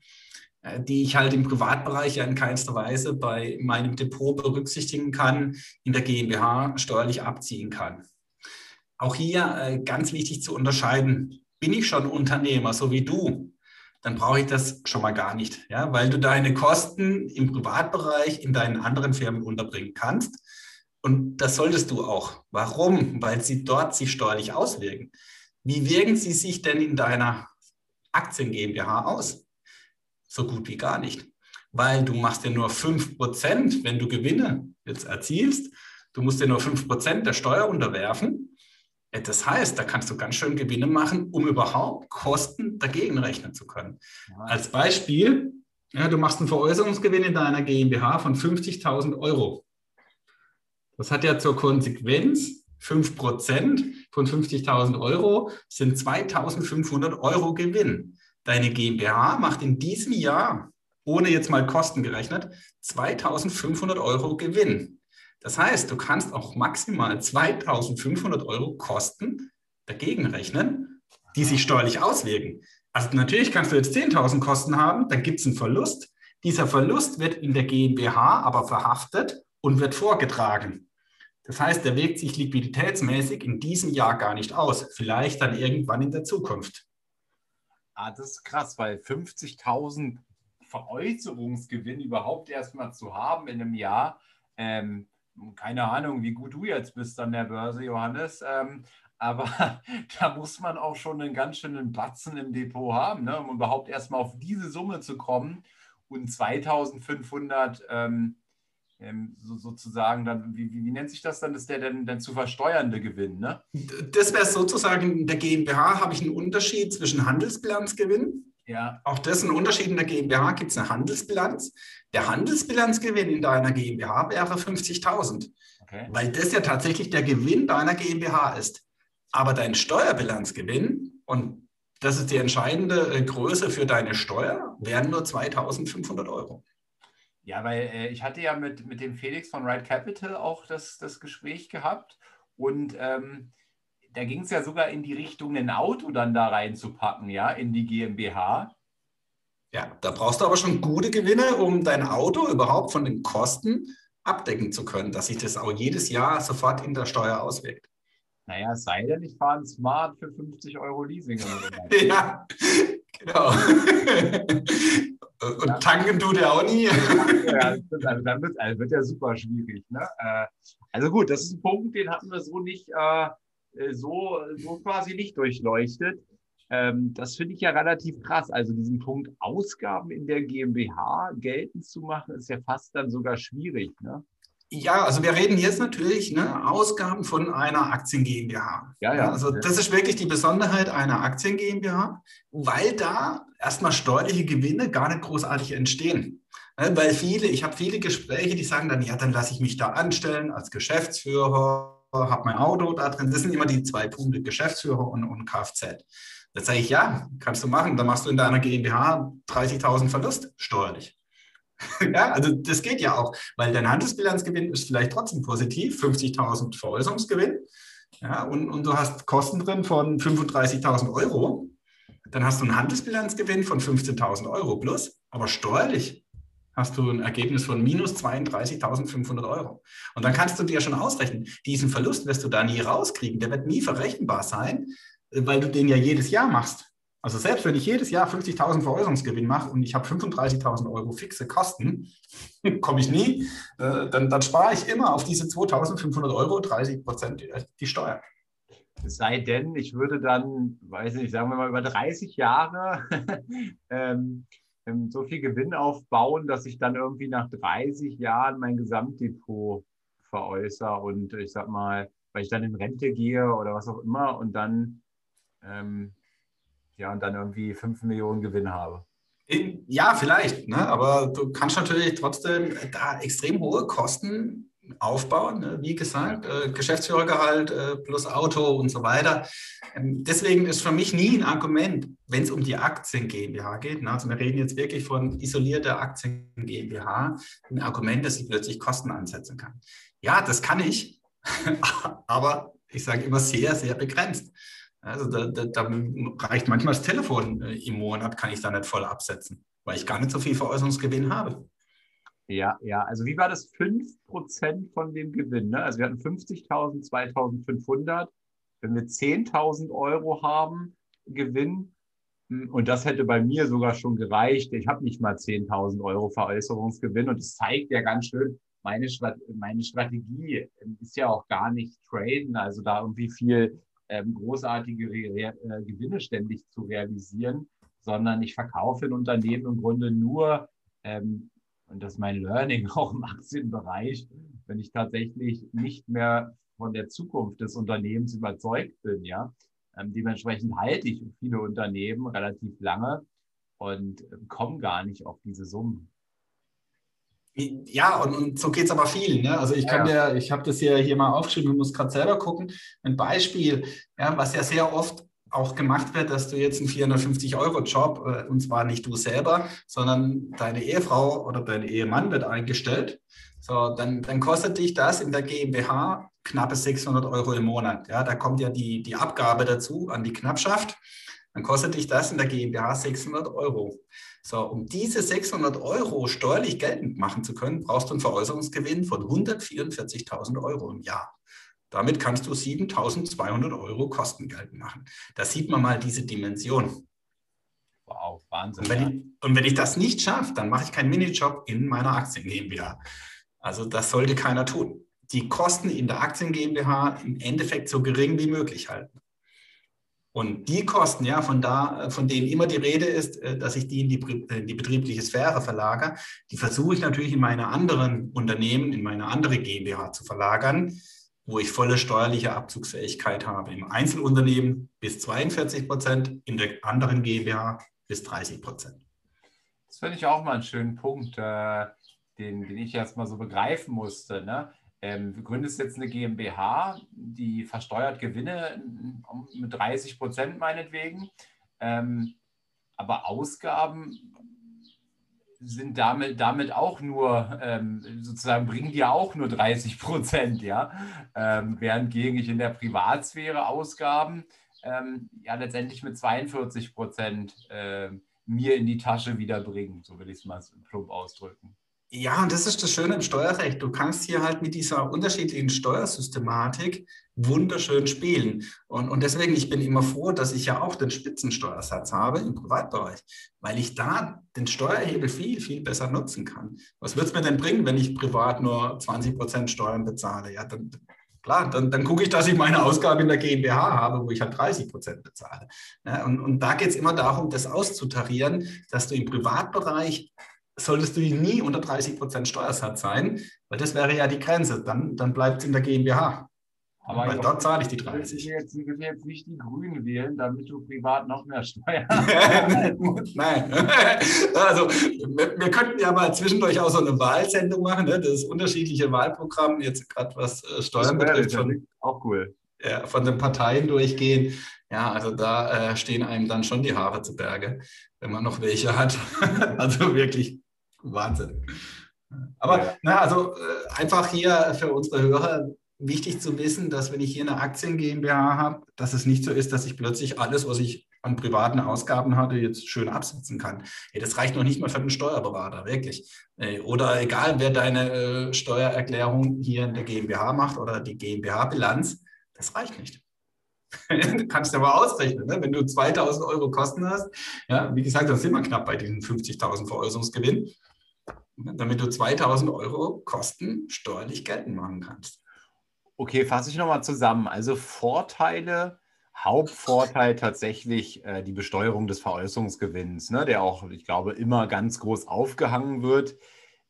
äh, die ich halt im Privatbereich ja in keinster Weise bei meinem Depot berücksichtigen kann, in der GmbH steuerlich abziehen kann. Auch hier äh, ganz wichtig zu unterscheiden, bin ich schon Unternehmer, so wie du, dann brauche ich das schon mal gar nicht, ja, weil du deine Kosten im Privatbereich in deinen anderen Firmen unterbringen kannst. Und das solltest du auch. Warum? Weil sie dort sich steuerlich auswirken. Wie wirken sie sich denn in deiner Aktien GmbH aus? so gut wie gar nicht. Weil du machst ja nur 5%, wenn du Gewinne jetzt erzielst, du musst ja nur 5% der Steuer unterwerfen. Das heißt, da kannst du ganz schön Gewinne machen, um überhaupt Kosten dagegen rechnen zu können. Als Beispiel, ja, du machst einen Veräußerungsgewinn in deiner GmbH von 50.000 Euro. Das hat ja zur Konsequenz, 5% von 50.000 Euro sind 2.500 Euro Gewinn. Deine GmbH macht in diesem Jahr, ohne jetzt mal Kosten gerechnet, 2500 Euro Gewinn. Das heißt, du kannst auch maximal 2500 Euro Kosten dagegen rechnen, die sich steuerlich auswirken. Also natürlich kannst du jetzt 10.000 Kosten haben, dann gibt es einen Verlust. Dieser Verlust wird in der GmbH aber verhaftet und wird vorgetragen. Das heißt, der wirkt sich liquiditätsmäßig in diesem Jahr gar nicht aus, vielleicht dann irgendwann in der Zukunft. Ah, das ist krass, weil 50.000 Veräußerungsgewinn überhaupt erstmal zu haben in einem Jahr, Ähm, keine Ahnung, wie gut du jetzt bist an der Börse, Johannes. Ähm, aber [laughs] da muss man auch schon einen ganz schönen Batzen im Depot haben, ne, um überhaupt erstmal auf diese Summe zu kommen. Und 2500 ähm, ähm, so, sozusagen dann, wie, wie, wie, nennt sich das dann, ist der denn, denn zu versteuernde Gewinn, ne? Das wäre sozusagen, in der GmbH habe ich einen Unterschied zwischen Handelsbilanzgewinn. Ja. Auch das ist ein Unterschied. In der GmbH gibt es eine Handelsbilanz. Der Handelsbilanzgewinn in deiner GmbH wäre 50.000, okay. weil das ja tatsächlich der Gewinn deiner GmbH ist. Aber dein Steuerbilanzgewinn, und das ist die entscheidende äh, Größe für deine Steuer, wären nur 2.500 Euro. Ja, weil äh, ich hatte ja mit, mit dem Felix von Right Capital auch das, das Gespräch gehabt und ähm, da ging es ja sogar in die Richtung, ein Auto dann da reinzupacken, ja, in die GmbH. Ja, da brauchst du aber schon gute Gewinne, um dein Auto überhaupt von den Kosten abdecken zu können, dass sich das auch jedes Jahr sofort in der Steuer auswirkt. Naja, es sei denn, ich fahre ein Smart für 50 Euro Leasing. [laughs] ja, genau. Und ja. tanken tut er auch nie. ja, also dann wird, also wird ja super schwierig. Ne? Äh, also gut, das ist ein Punkt, den hatten wir so nicht, äh, so, so quasi nicht durchleuchtet. Ähm, das finde ich ja relativ krass. Also diesen Punkt Ausgaben in der GmbH geltend zu machen, ist ja fast dann sogar schwierig. Ne? Ja, also wir reden jetzt natürlich ne, Ausgaben von einer Aktien GmbH. Ja, ja. Also das ist wirklich die Besonderheit einer Aktien GmbH, weil da erstmal steuerliche Gewinne gar nicht großartig entstehen. Ne, weil viele, ich habe viele Gespräche, die sagen dann, ja, dann lasse ich mich da anstellen als Geschäftsführer, habe mein Auto da drin. Das sind immer die zwei Punkte, Geschäftsführer und, und Kfz. Da sage ich, ja, kannst du machen. Dann machst du in deiner GmbH 30.000 Verlust steuerlich. [laughs] Ja, also das geht ja auch, weil dein Handelsbilanzgewinn ist vielleicht trotzdem positiv, 50.000 Veräußerungsgewinn. Ja, und, und du hast Kosten drin von 35.000 Euro. Dann hast du einen Handelsbilanzgewinn von 15.000 Euro plus, aber steuerlich hast du ein Ergebnis von minus 32.500 Euro. Und dann kannst du dir schon ausrechnen, diesen Verlust wirst du da nie rauskriegen. Der wird nie verrechenbar sein, weil du den ja jedes Jahr machst. Also selbst wenn ich jedes Jahr 50.000 Veräußerungsgewinn mache und ich habe 35.000 Euro fixe Kosten, [laughs] komme ich nie, äh, dann, dann spare ich immer auf diese 2.500 Euro 30 Prozent die Steuer. Es sei denn, ich würde dann, weiß nicht, sagen wir mal über 30 Jahre [laughs] ähm, ähm, so viel Gewinn aufbauen, dass ich dann irgendwie nach 30 Jahren mein Gesamtdepot veräußere und ich sag mal, weil ich dann in Rente gehe oder was auch immer und dann ähm, ja, und dann irgendwie 5 Millionen Gewinn habe. Ja, vielleicht, ne? aber du kannst natürlich trotzdem da extrem hohe Kosten aufbauen. Ne? Wie gesagt, äh, Geschäftsführergehalt äh, plus Auto und so weiter. Ähm, deswegen ist für mich nie ein Argument, wenn es um die Aktien GmbH geht. Ne? Also wir reden jetzt wirklich von isolierter Aktien GmbH, ein Argument, dass ich plötzlich Kosten ansetzen kann. Ja, das kann ich, [laughs] aber ich sage immer sehr, sehr begrenzt. Also da, da, da reicht manchmal das Telefon äh, im Monat, kann ich da nicht voll absetzen, weil ich gar nicht so viel Veräußerungsgewinn habe. Ja, ja, also wie war das? 5% von dem Gewinn, ne? Also wir hatten 50.000, 2.500. Wenn wir 10.000 Euro haben, Gewinn, hm, und das hätte bei mir sogar schon gereicht. Ich habe nicht mal 10.000 Euro Veräußerungsgewinn und das zeigt ja ganz schön, meine, meine Strategie ähm, ist ja auch gar nicht traden, also da irgendwie viel ähm, großartige Re äh, Gewinne ständig zu realisieren, sondern ich verkaufe ein Unternehmen im Grunde nur, ähm, und das ist mein Learning [laughs] auch im Aktienbereich, wenn ich tatsächlich nicht mehr von der Zukunft des Unternehmens überzeugt bin, ja. Ähm, dementsprechend halte ich viele Unternehmen relativ lange und äh, komme gar nicht auf diese Summen. Ja, und, und so geht es aber vielen. Ne? Also ich kann ja. dir, ich habe das hier, hier mal aufgeschrieben, du musst gerade selber gucken. Ein Beispiel, ja, was ja sehr oft auch gemacht wird, dass du jetzt einen 450-Euro-Job, äh, und zwar nicht du selber, sondern deine Ehefrau oder dein Ehemann wird eingestellt. So, dann, dann kostet dich das in der GmbH knappe 600 Euro im Monat. Ja, da kommt ja die, die Abgabe dazu an die Knappschaft. Dann kostet dich das in der GmbH 600 Euro. So, um diese 600 Euro steuerlich geltend machen zu können, brauchst du einen Veräußerungsgewinn von 144.000 Euro im Jahr. Damit kannst du 7.200 Euro Kosten geltend machen. Da sieht man mal diese Dimension. Wow, Wahnsinn. Und wenn, ja. ich, und wenn ich das nicht schaffe, dann mache ich keinen Minijob in meiner Aktien GmbH. Also das sollte keiner tun. Die Kosten in der Aktien GmbH im Endeffekt so gering wie möglich halten. Und die Kosten, ja, von da, von denen immer die Rede ist, äh, dass ich die in die, in die betriebliche Sphäre verlagere, die versuche ich natürlich in meine anderen Unternehmen, in meine andere GmbH zu verlagern, wo ich volle steuerliche Abzugsfähigkeit habe. Im Einzelunternehmen bis 42 Prozent, in der anderen GmbH bis 30 Prozent. Das finde ich auch mal einen schönen Punkt, äh, den, den ich erst mal so begreifen musste. Ne? ähm, du gründest jetzt eine GmbH, die versteuert Gewinne mit 30 Prozent meinetwegen, ähm, aber Ausgaben sind damit, damit auch nur, ähm, sozusagen bringen dir auch nur 30 Prozent, ja, ähm, während gegen ich in der Privatsphäre Ausgaben ähm, ja letztendlich mit 42 Prozent äh, mir in die Tasche wieder bringen, so will ich es mal plump ausdrücken. Ja, und das ist das Schöne im Steuerrecht. Du kannst hier halt mit dieser unterschiedlichen Steuersystematik wunderschön spielen. Und, und deswegen, ich bin immer froh, dass ich ja auch den Spitzensteuersatz habe im Privatbereich, weil ich da den Steuerhebel viel, viel besser nutzen kann. Was wird es mir denn bringen, wenn ich privat nur 20 Prozent Steuern bezahle? Ja, dann, klar, dann, dann gucke ich, dass ich meine Ausgabe in der GmbH habe, wo ich halt 30 Prozent bezahle. Ja, und, und da geht es immer darum, das auszutarieren, dass du im Privatbereich solltest du nie unter 30 Prozent Steuersatz sein, weil das wäre ja die Grenze. Dann, dann bleibt es in der GmbH. Aber weil dort zahle ich die 30. Ich will, jetzt, jetzt nicht die Grünen wählen, damit du privat noch mehr Steuern [laughs] Nein. [laughs] Also, wir, wir, könnten ja mal zwischendurch auch so eine Wahlsendung machen, ne? das unterschiedliche Wahlprogramm, jetzt gerade was äh, Steuern betrifft. Von, auch cool. Ja, von den Parteien durchgehen. Ja, also da äh, stehen einem dann schon die Haare zu Berge, wenn man noch welche hat. [laughs] also wirklich Wahnsinn. Aber ja. na, also äh, einfach hier für unsere Hörer wichtig zu wissen, dass wenn ich hier eine Aktien GmbH habe, dass es nicht so ist, dass ich plötzlich alles, was ich an privaten Ausgaben hatte, jetzt schön absetzen kann. Hey, das reicht noch nicht mal für den Steuerberater, wirklich. Oder egal, wer deine äh, Steuererklärung hier in der GmbH macht oder die GmbH-Bilanz, das reicht nicht. [laughs] du kannst aber ausrechnen, ne? wenn du 2000 Euro Kosten hast, ja, wie gesagt, dann sind wir knapp bei diesen 50.000 Veräußerungsgewinn damit du 2000 Euro Kosten steuerlich geltend machen kannst. Okay, fasse ich nochmal zusammen. Also Vorteile, Hauptvorteil tatsächlich äh, die Besteuerung des Veräußerungsgewinns, ne, der auch, ich glaube, immer ganz groß aufgehangen wird.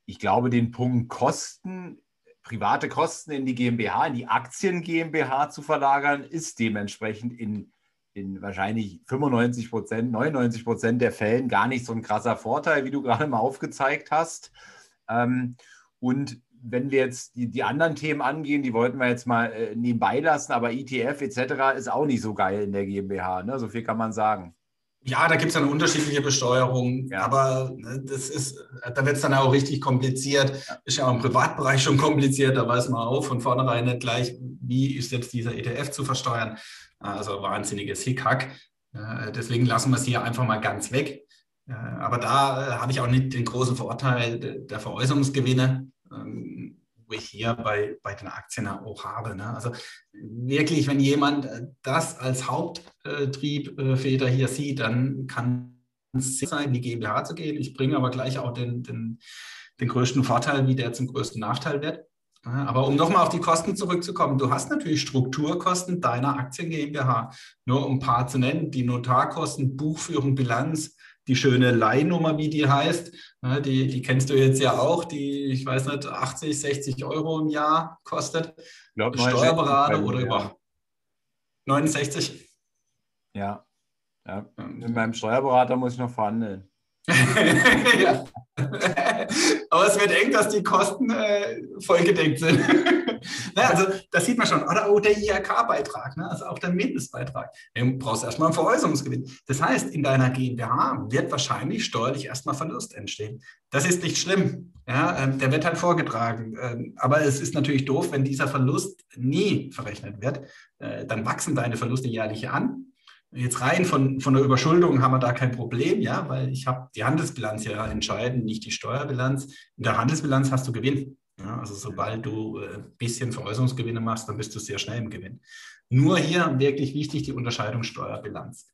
Ich glaube, den Punkt Kosten, private Kosten in die GmbH, in die Aktien GmbH zu verlagern, ist dementsprechend in in wahrscheinlich 95 Prozent, 99 Prozent der Fällen gar nicht so ein krasser Vorteil, wie du gerade mal aufgezeigt hast. Ähm, und wenn wir jetzt die, die anderen Themen angehen, die wollten wir jetzt mal äh, nebenbei lassen, aber ETF etc. ist auch nicht so geil in der GmbH. Ne? So viel kann man sagen. Ja, da gibt es eine unterschiedliche Besteuerung, ja. aber ne, das ist, da wird es dann auch richtig kompliziert. Ja. Ist ja auch im Privatbereich schon kompliziert, da weiß man auch von vornherein nicht gleich, wie ist jetzt dieser ETF zu versteuern. Also wahnsinniges Hickhack. Deswegen lassen wir es hier einfach mal ganz weg. Aber da äh, habe ich auch nicht den großen Vorteil der Veräußerungsgewinne, ich hier bei, bei den Aktien auch habe. Ne? Also wirklich, wenn jemand das als Haupttriebfeder hier sieht, dann kann es sein, in die GmbH zu gehen. Ich bringe aber gleich auch den, den, den größten Vorteil, wie der zum größten Nachteil wird. Aber um nochmal auf die Kosten zurückzukommen, du hast natürlich Strukturkosten deiner Aktien GmbH. Nur um ein paar zu nennen, die Notarkosten, Buchführung, Bilanz, die schöne Leihnummer, wie die heißt, die, die kennst du jetzt ja auch, die, ich weiß nicht, 80, 60 Euro im Jahr kostet. Glaub, Steuerberater oder ja. über 69. Ja. ja. Mit meinem Steuerberater muss ich noch verhandeln. [laughs] [laughs] ja. [laughs] Aber es wird eng, dass die Kosten äh, vollgedeckt sind. [laughs] naja, also das sieht man schon. Oder auch der IHK-Beitrag, ne? also auch der Mindestbeitrag. Du brauchst erstmal einen Veräußerungsgewinn. Das heißt, in deiner GmbH wird wahrscheinlich steuerlich erstmal Verlust entstehen. Das ist nicht schlimm. Ja, ähm, der wird halt vorgetragen. Ähm, aber es ist natürlich doof, wenn dieser Verlust nie verrechnet wird. Äh, dann wachsen deine Verluste jährlich an Jetzt rein von, von der Überschuldung haben wir da kein Problem, ja, weil ich habe die Handelsbilanz ja entscheidend, nicht die Steuerbilanz. In der Handelsbilanz hast du Gewinn. Ja, also sobald du ein äh, bisschen Veräußerungsgewinne machst, dann bist du sehr schnell im Gewinn. Nur hier wirklich wichtig die Unterscheidung Steuerbilanz.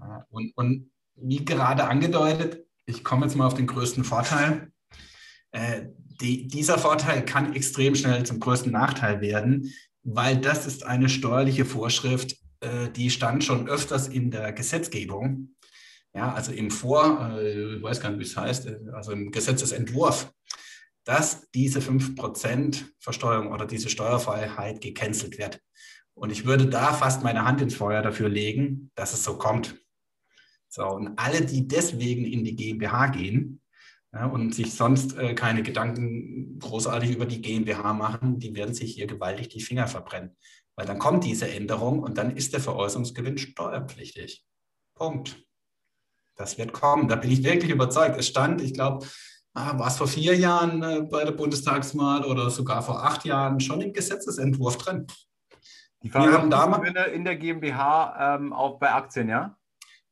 Ja, und, und wie gerade angedeutet, ich komme jetzt mal auf den größten Vorteil. Äh, die, dieser Vorteil kann extrem schnell zum größten Nachteil werden, weil das ist eine steuerliche Vorschrift, äh, die stand schon öfters in der Gesetzgebung. Ja, also im Vor, äh, ich weiß gar nicht, wie es heißt, äh, also im Gesetzesentwurf, dass diese 5% Versteuerung oder diese Steuerfreiheit gecancelt wird. Und ich würde da fast meine Hand ins Feuer dafür legen, dass es so kommt. So, und alle, die deswegen in die GmbH gehen ja, und sich sonst äh, keine Gedanken großartig über die GmbH machen, die werden sich hier gewaltig die Finger verbrennen. Weil dann kommt diese Änderung und dann ist der Veräußerungsgewinn steuerpflichtig. Punkt. Das wird kommen. Da bin ich wirklich überzeugt. Es stand, ich glaube, ah, war es vor vier Jahren äh, bei der Bundestagswahl oder sogar vor acht Jahren schon im Gesetzesentwurf drin. Die Vermögensgewinne in der GmbH ähm, auch bei Aktien, ja?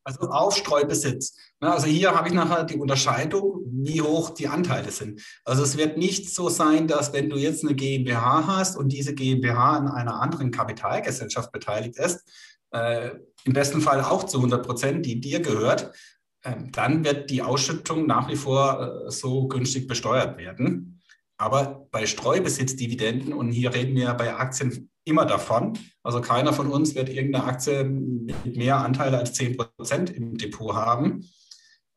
Also Aufstreubesitz. Also hier habe ich nachher die Unterscheidung, wie hoch die Anteile sind. Also es wird nicht so sein, dass wenn du jetzt eine GmbH hast und diese GmbH an einer anderen Kapitalgesellschaft beteiligt ist, äh, im besten Fall auch zu 100 Prozent, die dir gehört, äh, dann wird die Ausschüttung nach wie vor äh, so günstig besteuert werden. Aber bei Streubesitzdividenden, und hier reden wir bei Aktien immer davon, also keiner von uns wird irgendeine Aktie mit mehr Anteile als 10 Prozent im Depot haben.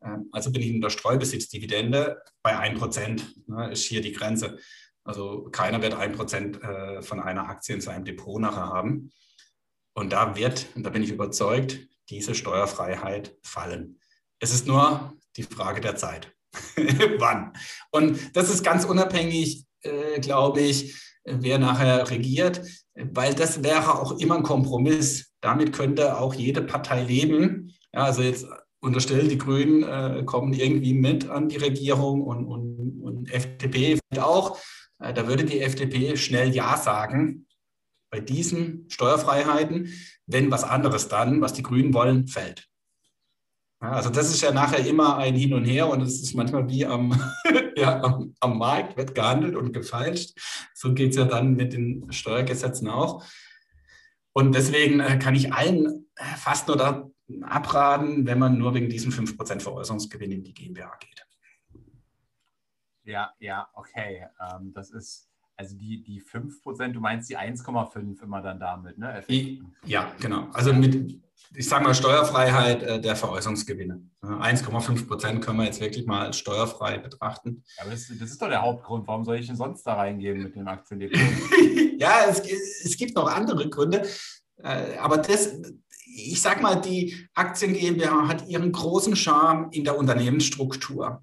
Ähm, also bin ich in der Streubesitzdividende bei 1 Prozent, ne, ist hier die Grenze. Also keiner wird 1 Prozent äh, von einer Aktie in seinem Depot nachher haben. Und da wird, und da bin ich überzeugt, diese Steuerfreiheit fallen. Es ist nur die Frage der Zeit. [laughs] Wann? Und das ist ganz unabhängig, äh, glaube ich, wer nachher regiert, weil das wäre auch immer ein Kompromiss. Damit könnte auch jede Partei leben. Ja, also jetzt unterstellen, die Grünen äh, kommen irgendwie mit an die Regierung und, und, und FDP auch. Äh, da würde die FDP schnell Ja sagen bei diesen Steuerfreiheiten, wenn was anderes dann, was die Grünen wollen, fällt. Also das ist ja nachher immer ein Hin und Her und es ist manchmal wie am, [laughs] ja, am, am, Markt, wird gehandelt und gefeilscht. So geht es ja dann mit den Steuergesetzen auch. Und deswegen äh, kann ich allen äh, fast nur da abraten, wenn man nur wegen diesen 5% Veräußerungsgewinn in die GmbH geht. Ja, ja, okay. Ähm, das ist, also die, die 5%, du meinst die 1,5 immer dann damit, ne? Ja, genau. Also mit, ich sage mal, Steuerfreiheit äh, der Veräußerungsgewinne. 1,5 Prozent können wir jetzt wirklich mal als steuerfrei betrachten. Aber das, das, ist doch der Hauptgrund. Warum soll ich denn sonst da reingehen mit dem Aktiendepot? [laughs] ja, es, es, gibt noch andere Gründe. Äh, aber das, ich sage mal, die Aktien GmbH hat ihren großen Charme in der Unternehmensstruktur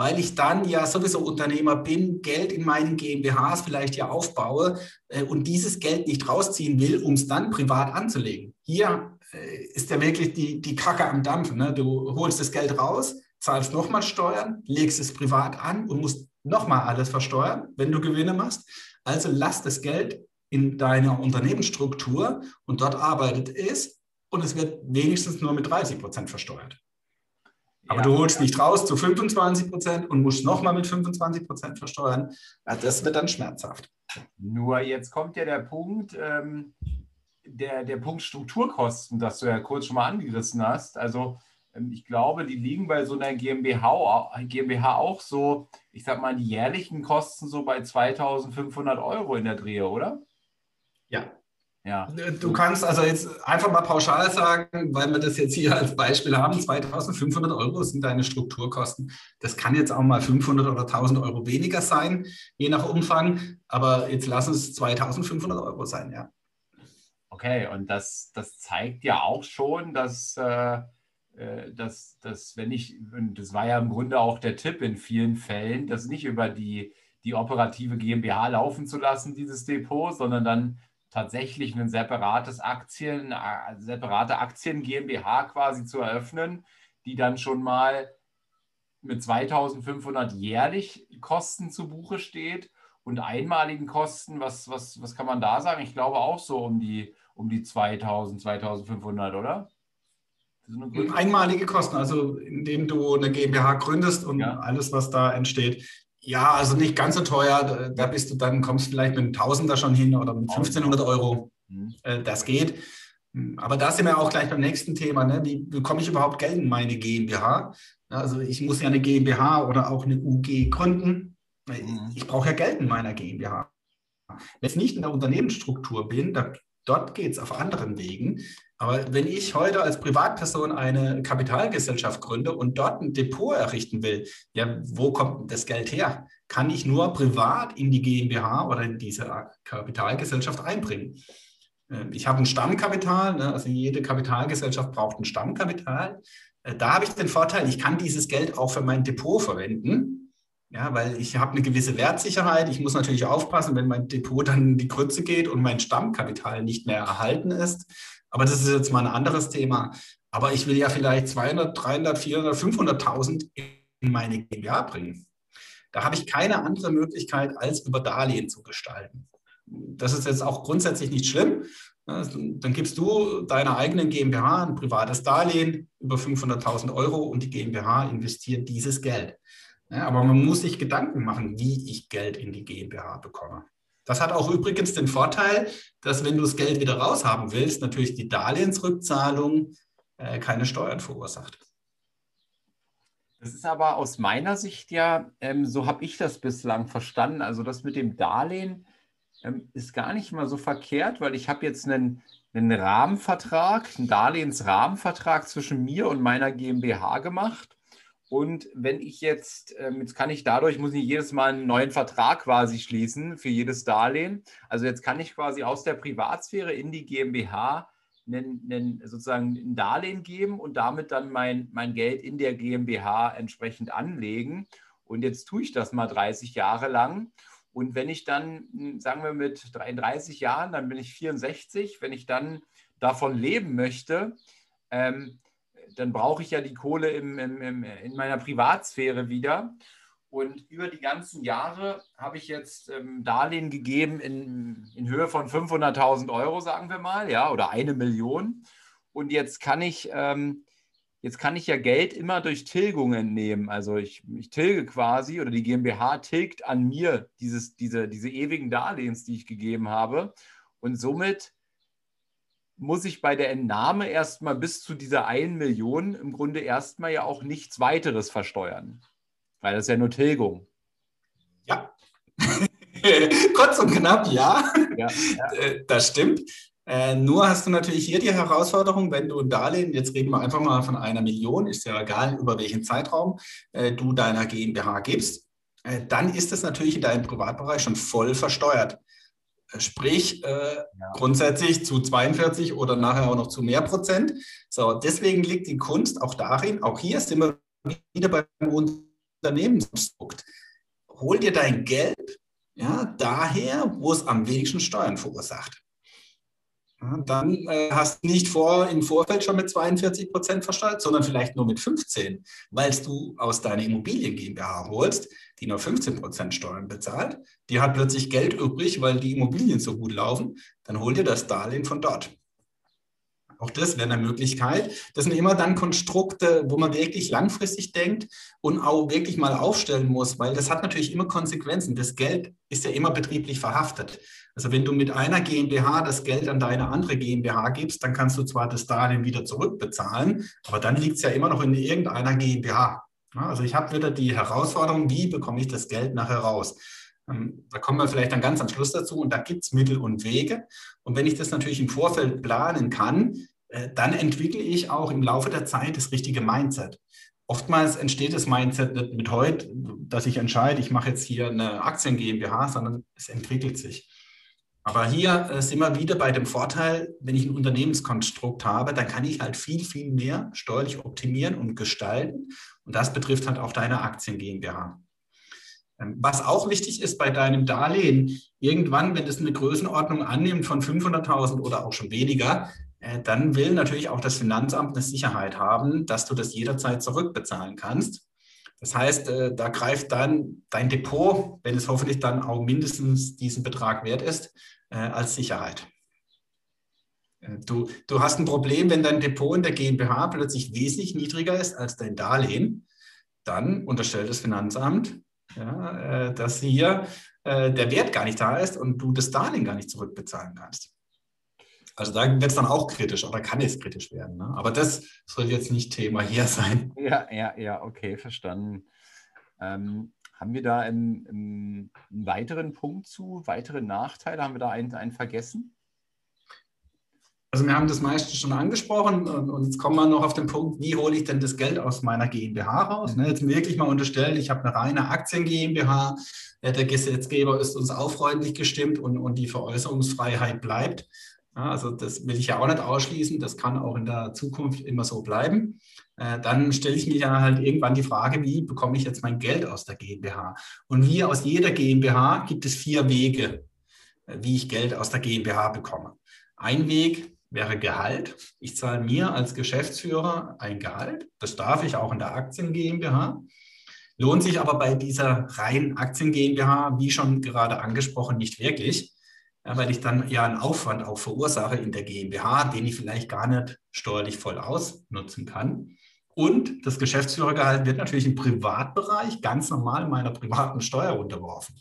weil ich dann ja sowieso Unternehmer bin, Geld in meinen GmbHs vielleicht ja aufbaue äh, und dieses Geld nicht rausziehen will, um es dann privat anzulegen. Hier äh, ist ja wirklich die, die Kacke am Dampfen. Ne? Du holst das Geld raus, zahlst nochmal Steuern, legst es privat an und musst nochmal alles versteuern, wenn du Gewinne machst. Also lass das Geld in deiner Unternehmensstruktur und dort arbeitet es und es wird wenigstens nur mit 30 Prozent versteuert. Aber ja. du holst nicht raus zu 25 Prozent und musst nochmal mit 25 Prozent versteuern. Das wird dann schmerzhaft. Nur jetzt kommt ja der Punkt, ähm, der, der Punkt Strukturkosten, das du ja kurz schon mal angerissen hast. Also ähm, ich glaube, die liegen bei so einer GmbH, GmbH auch so, ich sag mal, die jährlichen Kosten so bei 2500 Euro in der Drehe, oder? Ja, ja. Du kannst also jetzt einfach mal pauschal sagen, weil wir das jetzt hier als Beispiel haben, 2500 Euro sind deine Strukturkosten. Das kann jetzt auch mal 500 oder 1000 Euro weniger sein, je nach Umfang, aber jetzt lassen es 2500 Euro sein, ja. Okay, und das, das zeigt ja auch schon, dass, äh, äh dass, dass, wenn ich, und das war ja im Grunde auch der Tipp in vielen Fällen, das nicht über die, die operative GmbH laufen zu lassen, dieses Depot, sondern dann tatsächlich ein separates Aktien, äh, separate Aktien GmbH quasi zu eröffnen, die dann schon mal mit 2500 jährlich Kosten zu Buche steht und einmaligen Kosten, was, was, was kann man da sagen? Ich glaube auch so um die, um die 2000, 2500, oder? Einmalige Kosten, also indem du eine GmbH gründest und ja. alles, was da entsteht, ja, also nicht ganz so teuer. Da bist du dann, kommst vielleicht mit einem Tausender schon hin oder mit 1500 Euro. Mhm. Äh, das geht. Aber da sind wir auch gleich beim nächsten Thema. Ne? Wie bekomme ich überhaupt Geld in meine GmbH? Also ich muss ja eine GmbH oder auch eine UG gründen. Mhm. Ich brauche ja Geld in meiner GmbH. Wenn ich nicht in der Unternehmensstruktur bin, da, dort geht es auf anderen Wegen. Aber wenn ich heute als Privatperson eine Kapitalgesellschaft gründe und dort ein Depot errichten will, ja, wo kommt das Geld her? Kann ich nur privat in die GmbH oder in diese Kapitalgesellschaft einbringen. Ähm, ich habe ein Stammkapital, ne? also jede Kapitalgesellschaft braucht ein Stammkapital. Äh, da habe ich den Vorteil, ich kann dieses Geld auch für mein Depot verwenden. Ja, weil ich habe eine gewisse Wertsicherheit. Ich muss natürlich aufpassen, wenn mein Depot dann in die Grütze geht und mein Stammkapital nicht mehr erhalten ist. Aber das ist jetzt mal ein anderes Thema. Aber ich will ja vielleicht 200, 300, 400, 500.000 in meine GmbH bringen. Da habe ich keine andere Möglichkeit, als über Darlehen zu gestalten. Das ist jetzt auch grundsätzlich nicht schlimm. Dann gibst du deiner eigenen GmbH ein privates Darlehen über 500.000 Euro und die GmbH investiert dieses Geld. Ja, aber man muss sich Gedanken machen, wie ich Geld in die GmbH bekomme. Das hat auch übrigens den Vorteil, dass wenn du das Geld wieder raushaben willst, natürlich die Darlehensrückzahlung äh, keine Steuern verursacht. Das ist aber aus meiner Sicht ja, ähm, so habe ich das bislang verstanden. Also das mit dem Darlehen ähm, ist gar nicht mal so verkehrt, weil ich habe jetzt einen, einen Rahmenvertrag, einen Darlehensrahmenvertrag zwischen mir und meiner GmbH gemacht. Und wenn ich jetzt, ähm, jetzt kann ich dadurch, muss ich jedes Mal einen neuen Vertrag quasi schließen für jedes Darlehen. Also jetzt kann ich quasi aus der Privatsphäre in die GmbH einen, einen, sozusagen ein Darlehen geben und damit dann mein, mein Geld in der GmbH entsprechend anlegen. Und jetzt tue ich das mal 30 Jahre lang. Und wenn ich dann, hm, sagen wir mit 33 Jahren, dann bin ich 64, wenn ich dann davon leben möchte, ähm, dann brauche ich ja die Kohle im, im, im, in meiner Privatsphäre wieder. Und über die ganzen Jahre habe ich jetzt ähm, Darlehen gegeben in, in Höhe von 500.000 Euro, sagen wir mal, ja, oder eine Million. Und jetzt kann ich, ähm, jetzt kann ich ja Geld immer durch Tilgungen nehmen. Also ich, ich tilge quasi oder die GmbH tilgt an mir dieses, diese, diese ewigen Darlehens, die ich gegeben habe. Und somit muss ich bei der Entnahme erstmal bis zu dieser 1 Million im Grunde erstmal ja auch nichts weiteres versteuern. Weil das ist ja nur Tilgung. Ja. [laughs] Kurz und knapp, ja. ja, ja. Äh, das stimmt. Äh, nur hast du natürlich hier die Herausforderung, wenn du ein Darlehen, jetzt reden wir einfach mal von einer Million, ist ja egal, über welchen Zeitraum äh, du deiner GmbH gibst, äh, dann ist das natürlich in deinem Privatbereich schon voll versteuert. Sprich, äh, ja. grundsätzlich zu 42 oder nachher auch noch zu mehr Prozent. So, deswegen liegt die Kunst auch darin, auch hier sind wir wieder beim Unternehmenskonstrukt. Hol dir dein Geld ja, daher, wo es am wenigsten Steuern verursacht. Ja, dann äh, hast du nicht vor, im Vorfeld schon mit 42 Prozent versteuert, sondern vielleicht nur mit 15, weil du aus deiner Immobilien GmbH holst die nur 15 Prozent Steuern bezahlt, die hat plötzlich Geld übrig, weil die Immobilien so gut laufen, dann hol dir das Darlehen von dort. Auch das wäre eine Möglichkeit. Das sind immer dann Konstrukte, wo man wirklich langfristig denkt und auch wirklich mal aufstellen muss, weil das hat natürlich immer Konsequenzen. Das Geld ist ja immer betrieblich verhaftet. Also wenn du mit einer GmbH das Geld an deine andere GmbH gibst, dann kannst du zwar das Darlehen wieder zurückbezahlen, aber dann liegt es ja immer noch in irgendeiner GmbH. Also ich habe wieder die Herausforderung, wie bekomme ich das Geld nachher raus? Ähm, da kommen wir vielleicht dann ganz am Schluss dazu und da gibt es Mittel und Wege. Und wenn ich das natürlich im Vorfeld planen kann, äh, dann entwickle ich auch im Laufe der Zeit das richtige Mindset. Oftmals entsteht das Mindset nicht mit heute, dass ich entscheide, ich mache jetzt hier eine Aktien GmbH, sondern es entwickelt sich. Aber hier äh, sind wir wieder bei dem Vorteil, wenn ich ein Unternehmenskonstrukt habe, dann kann ich halt viel, viel mehr steuerlich optimieren und gestalten. Und das betrifft halt auch deine Aktien GmbH. Ähm, was auch wichtig ist bei deinem Darlehen, irgendwann, wenn es eine Größenordnung annimmt von 500.000 oder auch schon weniger, äh, dann will natürlich auch das Finanzamt eine Sicherheit haben, dass du das jederzeit zurückbezahlen kannst. Das heißt, äh, da greift dann dein Depot, wenn es hoffentlich dann auch mindestens diesen Betrag wert ist, äh, als Sicherheit. Äh, du, du hast ein Problem, wenn dein Depot in der GmbH plötzlich wesentlich niedriger ist als dein Darlehen, dann unterstellt das Finanzamt, ja, dass hier der Wert gar nicht da ist und du das Darlehen gar nicht zurückbezahlen kannst. Also da wird es dann auch kritisch oder kann es kritisch werden. Ne? Aber das soll jetzt nicht Thema hier sein. Ja, ja, ja, okay, verstanden. Ähm, haben wir da einen, einen, weiteren Punkt zu, weitere Nachteile? Haben wir da einen, einen vergessen? Also wir haben das meiste schon angesprochen und, jetzt kommen wir noch auf den Punkt, wie hole ich denn das Geld aus meiner GmbH raus? Ne, jetzt wirklich mal unterstellen, ich habe eine reine Aktien GmbH, der Gesetzgeber ist uns auch freundlich gestimmt und, und die Veräußerungsfreiheit bleibt. also das will ich ja auch nicht ausschließen, das kann auch in der Zukunft immer so bleiben. Äh, dann stelle ich mir ja halt irgendwann die Frage, wie bekomme ich jetzt mein Geld aus der GmbH? Und wie aus jeder GmbH gibt es vier Wege, äh, wie ich Geld aus der GmbH bekomme. Ein Weg wäre Gehalt. Ich zahle mir als Geschäftsführer ein Gehalt. Das darf ich auch in der Aktien GmbH. Lohnt sich aber bei dieser reinen Aktien GmbH, wie schon gerade angesprochen, nicht wirklich, weil ich dann ja einen Aufwand auch verursache in der GmbH, den ich vielleicht gar nicht steuerlich voll ausnutzen kann. Und das Geschäftsführergehalt wird natürlich im Privatbereich ganz normal meiner privaten Steuer unterworfen.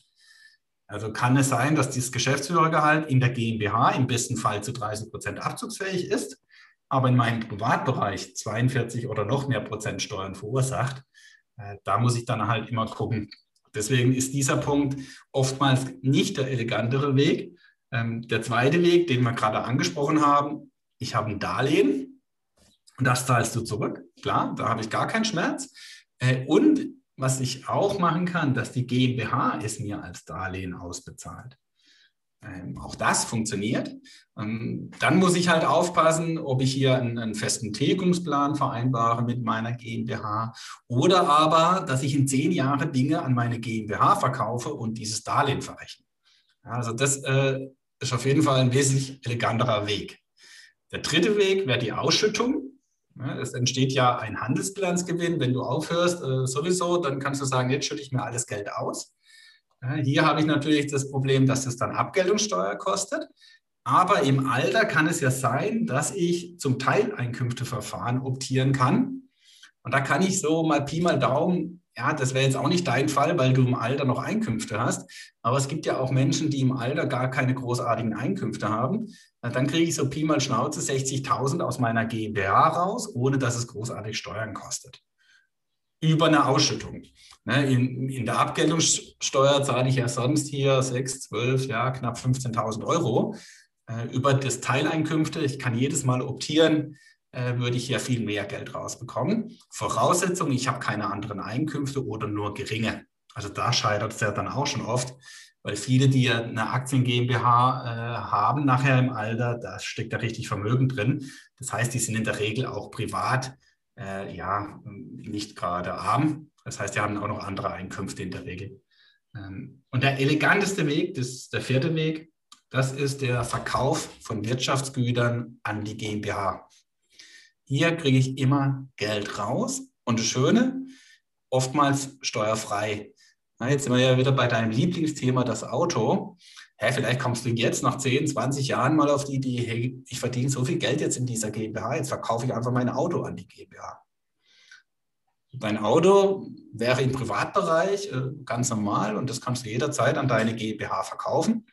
Also kann es sein, dass dieses Geschäftsführergehalt in der GmbH im besten Fall zu 30 Prozent abzugsfähig ist, aber in meinem Privatbereich 42 oder noch mehr Prozent Steuern verursacht. Äh, da muss ich dann halt immer gucken. Deswegen ist dieser Punkt oftmals nicht der elegantere Weg. Ähm, der zweite Weg, den wir gerade angesprochen haben, ich habe ein Darlehen und das zahlst du zurück. Klar, da habe ich gar keinen Schmerz. Äh, und was ich auch machen kann, dass die GmbH es mir als Darlehen ausbezahlt. Ähm, auch das funktioniert. Ähm, dann muss ich halt aufpassen, ob ich hier einen, einen, festen Tilgungsplan vereinbare mit meiner GmbH oder aber, dass ich in zehn Jahren Dinge an meine GmbH verkaufe und dieses Darlehen verrechne. Also das äh, ist auf jeden Fall ein wesentlich eleganterer Weg. Der dritte Weg wäre die Ausschüttung. Es entsteht ja ein Handelsbilanzgewinn. Wenn du aufhörst, äh, sowieso, dann kannst du sagen, jetzt schütte ich mir alles Geld aus. Hier habe ich natürlich das Problem, dass es dann Abgeltungssteuer kostet. Aber im Alter kann es ja sein, dass ich zum Teileinkünfteverfahren optieren kann. Und da kann ich so mal Pi mal Daumen, ja, das wäre jetzt auch nicht dein Fall, weil du im Alter noch Einkünfte hast. Aber es gibt ja auch Menschen, die im Alter gar keine großartigen Einkünfte haben. Dann kriege ich so Pi mal Schnauze 60.000 aus meiner GmbH raus, ohne dass es großartig Steuern kostet. Über eine Ausschüttung. Ne, in, in der Abgeltungssteuer zahle ich ja sonst hier 6, 12, ja, knapp 15.000 Euro. Äh, über das Teileinkünfte, ich kann jedes Mal optieren, äh, würde ich ja viel mehr Geld rausbekommen. Voraussetzung, ich habe keine anderen Einkünfte oder nur geringe. Also da scheitert es ja dann auch schon oft, weil viele, die eine Aktien GmbH äh, haben nachher im Alter, da steckt da richtig Vermögen drin. Das heißt, die sind in der Regel auch privat äh, ja nicht gerade arm. Das heißt, die haben auch noch andere Einkünfte in der Regel. Ähm, und der eleganteste Weg, das der vierte Weg, das ist der Verkauf von Wirtschaftsgütern an die GmbH. Hier kriege ich immer Geld raus und das Schöne, oftmals steuerfrei. Na, jetzt sind wir ja wieder bei deinem Lieblingsthema, das Auto. Hä, vielleicht kommst du jetzt nach 10, 20 Jahren mal auf die Idee, hey, ich verdiene so viel Geld jetzt in dieser GmbH, jetzt verkaufe ich einfach mein Auto an die GmbH. Dein Auto wäre im Privatbereich äh, ganz normal und das kannst du jederzeit an deine GmbH verkaufen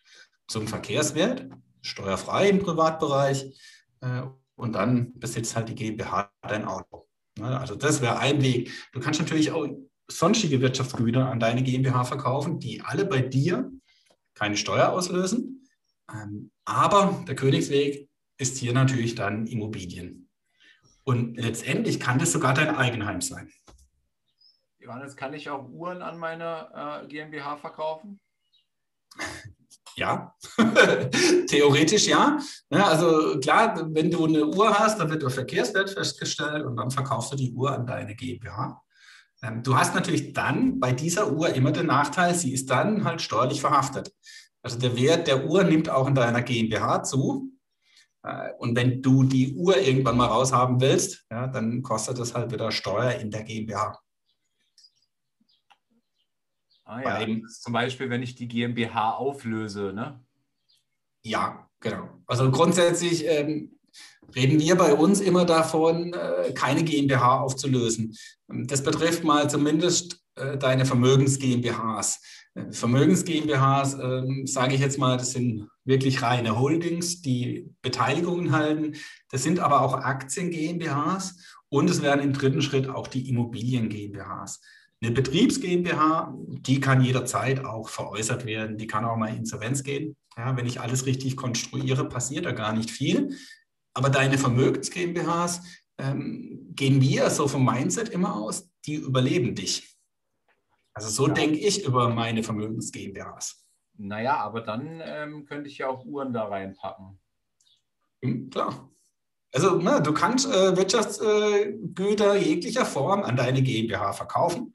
zum Verkehrswert, steuerfrei im Privatbereich äh, und dann besitzt halt die GmbH dein Auto. Ne, also das wäre ein Weg. Du kannst natürlich auch sonstige Wirtschaftsgüter an deine GmbH verkaufen, die alle bei dir keine Steuer auslösen. Ähm, aber der Königsweg ist hier natürlich dann Immobilien. Und letztendlich kann das sogar dein Eigenheim sein. Johannes, kann ich auch Uhren an meine äh, GmbH verkaufen? [laughs] Ja, [laughs] theoretisch ja. ja. Also klar, wenn du eine Uhr hast, dann wird der Verkehrswert festgestellt und dann verkaufst du die Uhr an deine GmbH. Ähm, du hast natürlich dann bei dieser Uhr immer den Nachteil, sie ist dann halt steuerlich verhaftet. Also der Wert der Uhr nimmt auch in deiner GmbH zu. Äh, und wenn du die Uhr irgendwann mal raushaben willst, ja, dann kostet das halt wieder Steuer in der GmbH. Ah ja, Beim, zum Beispiel, wenn ich die GmbH auflöse, ne? Ja, genau. Also grundsätzlich ähm, reden wir bei uns immer davon, äh, keine GmbH aufzulösen. Das betrifft mal zumindest äh, deine Vermögens-GmbHs. Äh, Vermögens-GmbHs, äh, sage ich jetzt mal, das sind wirklich reine Holdings, die Beteiligungen halten. Das sind aber auch Aktien-GmbHs und es werden im dritten Schritt auch die Immobilien-GmbHs. Eine Betriebs GmbH, die kann jederzeit auch veräußert werden, die kann auch mal Insolvenz gehen. Ja, wenn ich alles richtig konstruiere, passiert da gar nicht viel. Aber deine Vermögens GmbHs ähm, gehen wir so vom Mindset immer aus, die überleben dich. Also so ja. denke ich über meine Vermögens GmbHs. Naja, aber dann ähm, könnte ich ja auch Uhren da reinpacken. Hm, klar. Also ne, du kannst äh, Wirtschaftsgüter jeglicher Form an deine GmbH verkaufen.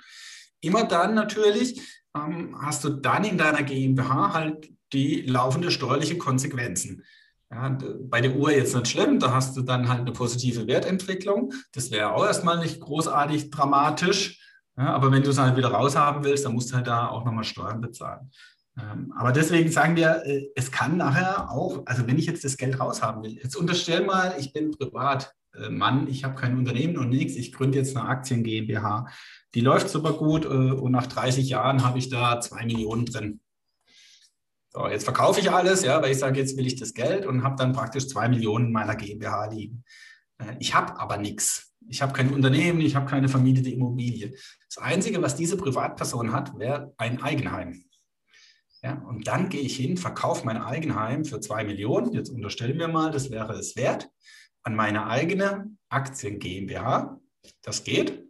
Immer dann natürlich ähm, hast du dann in deiner GmbH halt die laufende steuerliche Konsequenzen. Ja, bei der Uhr jetzt nicht schlimm, da hast du dann halt eine positive Wertentwicklung. Das wäre auch erstmal nicht großartig dramatisch. Ja, aber wenn du es halt wieder raushaben willst, dann musst du halt da auch nochmal Steuern bezahlen. Ähm, aber deswegen sagen wir, äh, es kann nachher auch, also wenn ich jetzt das Geld raushaben will, jetzt unterstell mal, ich bin Privatmann, ich habe kein Unternehmen und nichts, ich gründe jetzt eine Aktien GmbH. Die läuft super gut äh, und nach 30 Jahren habe ich da zwei Millionen drin. So, jetzt verkaufe ich alles, ja, weil ich sage, jetzt will ich das Geld und habe dann praktisch zwei Millionen in meiner GmbH liegen. Äh, ich habe aber nichts. Ich habe kein Unternehmen, ich habe keine vermietete Immobilie. Das Einzige, was diese Privatperson hat, wäre ein Eigenheim. Ja, und dann gehe ich hin, verkaufe mein Eigenheim für zwei Millionen. Jetzt unterstellen wir mal, das wäre es wert, an meine eigene Aktien GmbH. Das geht.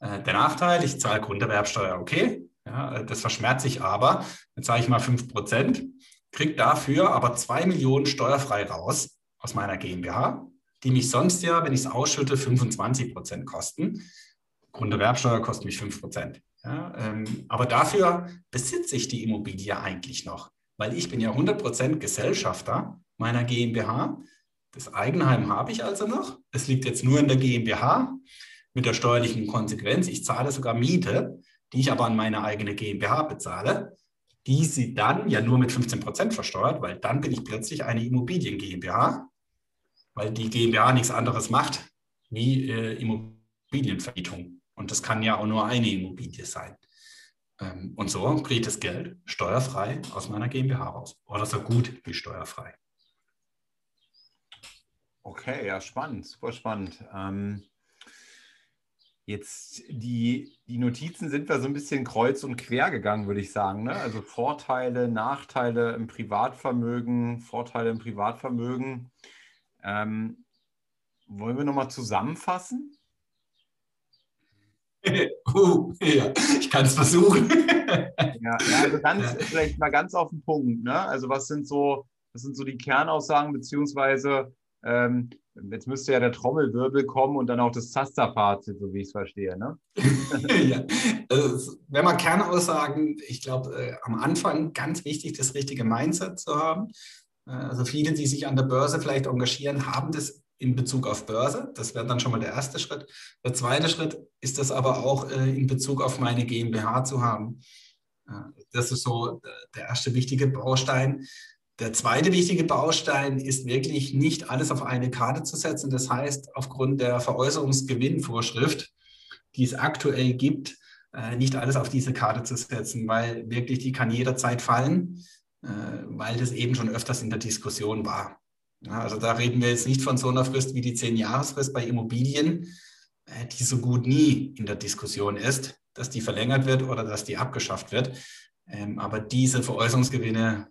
Äh, der Nachteil, ich zahle Grunderwerbsteuer, okay. Ja, das verschmerzt sich aber. Jetzt sage ich mal 5%, kriege dafür aber zwei Millionen steuerfrei raus aus meiner GmbH, die mich sonst ja, wenn ich es ausschütte, 25% kosten. Grunderwerbsteuer kostet mich 5%. Ja, ähm, aber dafür besitze ich die Immobilie eigentlich noch, weil ich bin ja 100% Gesellschafter meiner GmbH. Das Eigenheim habe ich also noch. Es liegt jetzt nur in der GmbH mit der steuerlichen Konsequenz. Ich zahle sogar Miete, die ich aber an meine eigene GmbH bezahle. Die sie dann ja nur mit 15% versteuert, weil dann bin ich plötzlich eine Immobilien GmbH, weil die GmbH nichts anderes macht wie äh, Immobilienvermietung. Und das kann ja auch nur eine Immobilie sein. Ähm, und so kriege ich das Geld steuerfrei aus meiner GmbH raus. Oder so gut wie steuerfrei. Okay, ja, spannend, super spannend. Ähm, jetzt die, die Notizen sind wir so ein bisschen kreuz und quer gegangen, würde ich sagen. Ne? Also Vorteile, Nachteile im Privatvermögen, Vorteile im Privatvermögen. Ähm, wollen wir nochmal zusammenfassen? [laughs] uh, ja, ich kann es versuchen. [laughs] ja, also ganz, vielleicht mal ganz auf den Punkt. Ne? Also was sind so, was sind so die Kernaussagen, beziehungsweise ähm, jetzt müsste ja der Trommelwirbel kommen und dann auch das Zasterfazit, so wie ich es verstehe. Ne? [laughs] ja. Also, wenn man Kernaussagen, ich glaube, äh, am Anfang ganz wichtig, das richtige Mindset zu haben. Äh, also viele, die sich an der Börse vielleicht engagieren, haben das in Bezug auf Börse. Das wäre dann schon mal der erste Schritt. Der zweite Schritt ist das aber auch äh, in Bezug auf meine GmbH zu haben. das ist so der erste wichtige Baustein. Der zweite wichtige Baustein ist wirklich nicht alles auf eine Karte zu setzen. Das heißt, aufgrund der Veräußerungsgewinnvorschrift, die es aktuell gibt, äh, nicht alles auf diese Karte zu setzen, weil wirklich die kann jederzeit fallen, äh, weil das eben schon öfters in der Diskussion war. Also da reden wir jetzt nicht von so einer Frist wie die Zehn-Jahres-Frist bei Immobilien, äh, die so gut nie in der Diskussion ist, dass die verlängert wird oder dass die abgeschafft wird. Ähm, aber diese Veräußerungsgewinne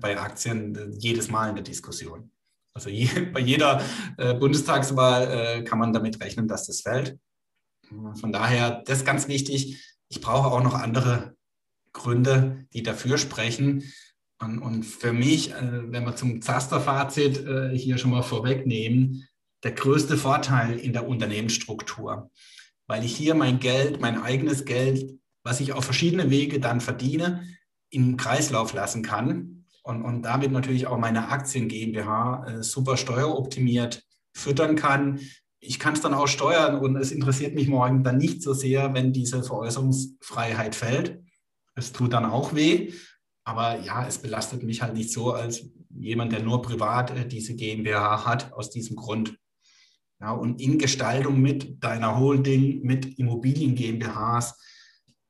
bei Aktien äh, jedes Mal in der Diskussion. Also je, [laughs] bei jeder äh, Bundestagswahl kann man damit rechnen, dass das fällt. Von daher, das ist ganz wichtig. Ich brauche auch noch andere Gründe, die dafür sprechen. Und, und für mich, äh, wenn wir zum Zaster-Fazit äh, hier schon mal vorwegnehmen, der größte Vorteil in der Unternehmensstruktur, weil ich hier mein Geld, mein eigenes Geld, was ich auf verschiedene Wege dann verdiene, im Kreislauf lassen kann und, und damit natürlich auch meine Aktien GmbH äh, super steueroptimiert füttern kann. Ich kann es dann auch steuern und es interessiert mich morgen dann nicht so sehr, wenn diese Veräußerungsfreiheit fällt. Es tut dann auch weh, aber ja, es belastet mich halt nicht so als jemand, der nur privat äh, diese GmbH hat, aus diesem Grund. Ja, und in Gestaltung mit deiner Holding, mit Immobilien GmbHs,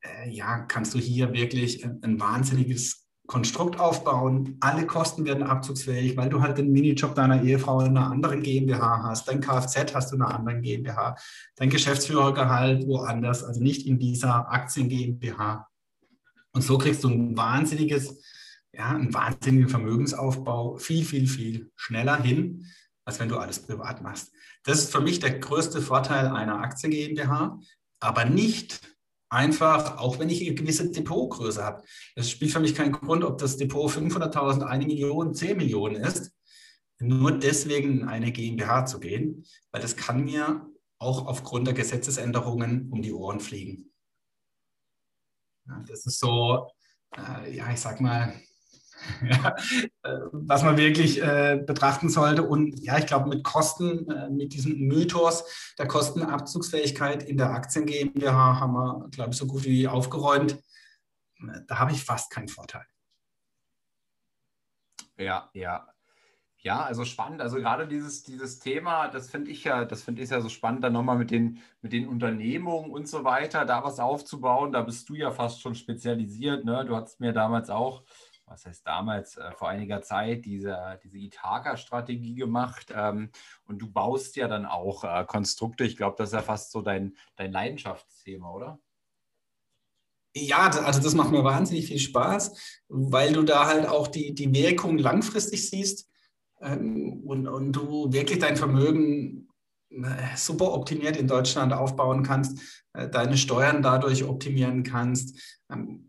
äh, ja, kannst du hier wirklich ein, ein wahnsinniges Konstrukt aufbauen, alle Kosten werden abzugsfähig, weil du halt den Minijob deiner Ehefrau in einer anderen GmbH hast, dein Kfz hast du in einer anderen GmbH, dein Geschäftsführergehalt woanders, also nicht in dieser Aktien GmbH. Und so kriegst du ein wahnsinniges, ja, einen wahnsinnigen Vermögensaufbau viel, viel, viel schneller hin, als wenn du alles privat machst. Das ist für mich der größte Vorteil einer Aktien GmbH, aber nicht einfach, auch wenn ich eine gewisse Depotgröße habe. Es spielt für mich keinen Grund, ob das Depot 500.000, eine Million, 10 Millionen ist, nur deswegen in eine GmbH zu gehen, weil das kann mir auch aufgrund der Gesetzesänderungen um die Ohren fliegen. Ja, das ist so, äh, ja, ich sag mal, ja, [laughs] äh, was man wirklich äh, betrachten sollte. Und ja, ich glaube, mit Kosten, äh, mit diesem Mythos der Kostenabzugsfähigkeit in der Aktien GmbH haben wir, glaube ich, so gut wie aufgeräumt. Da habe ich fast keinen Vorteil. Ja, ja. Ja, also spannend. Also gerade dieses, dieses Thema, das finde ich ja, das finde ich ja so spannend, dann nochmal mit den, mit den Unternehmungen und so weiter, da was aufzubauen. Da bist du ja fast schon spezialisiert. Ne? Du hast mir damals auch was heißt damals, äh, vor einiger Zeit diese, diese Ithaka-Strategie gemacht. Ähm, und du baust ja dann auch äh, Konstrukte. Ich glaube, das ist ja fast so dein, dein Leidenschaftsthema, oder? Ja, also das macht mir wahnsinnig viel Spaß, weil du da halt auch die, die Wirkung langfristig siehst ähm, und, und du wirklich dein Vermögen äh, super optimiert in Deutschland aufbauen kannst, äh, deine Steuern dadurch optimieren kannst.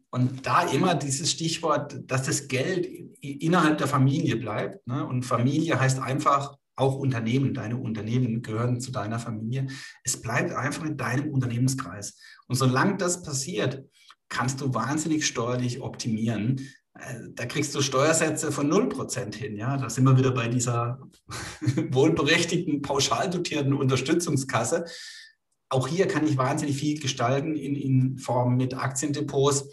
Und da immer dieses Stichwort, dass das Geld innerhalb der Familie bleibt. Ne? Und Familie heißt einfach auch Unternehmen. Deine Unternehmen gehören zu deiner Familie. Es bleibt einfach in deinem Unternehmenskreis. Und solange das passiert, kannst du wahnsinnig steuerlich optimieren. Äh, da kriegst du Steuersätze von 0% hin. Ja? Da sind wir wieder bei dieser [laughs] wohlberechtigten, pauschal dotierten Unterstützungskasse. Auch hier kann ich wahnsinnig viel gestalten in, in Form mit Aktiendepots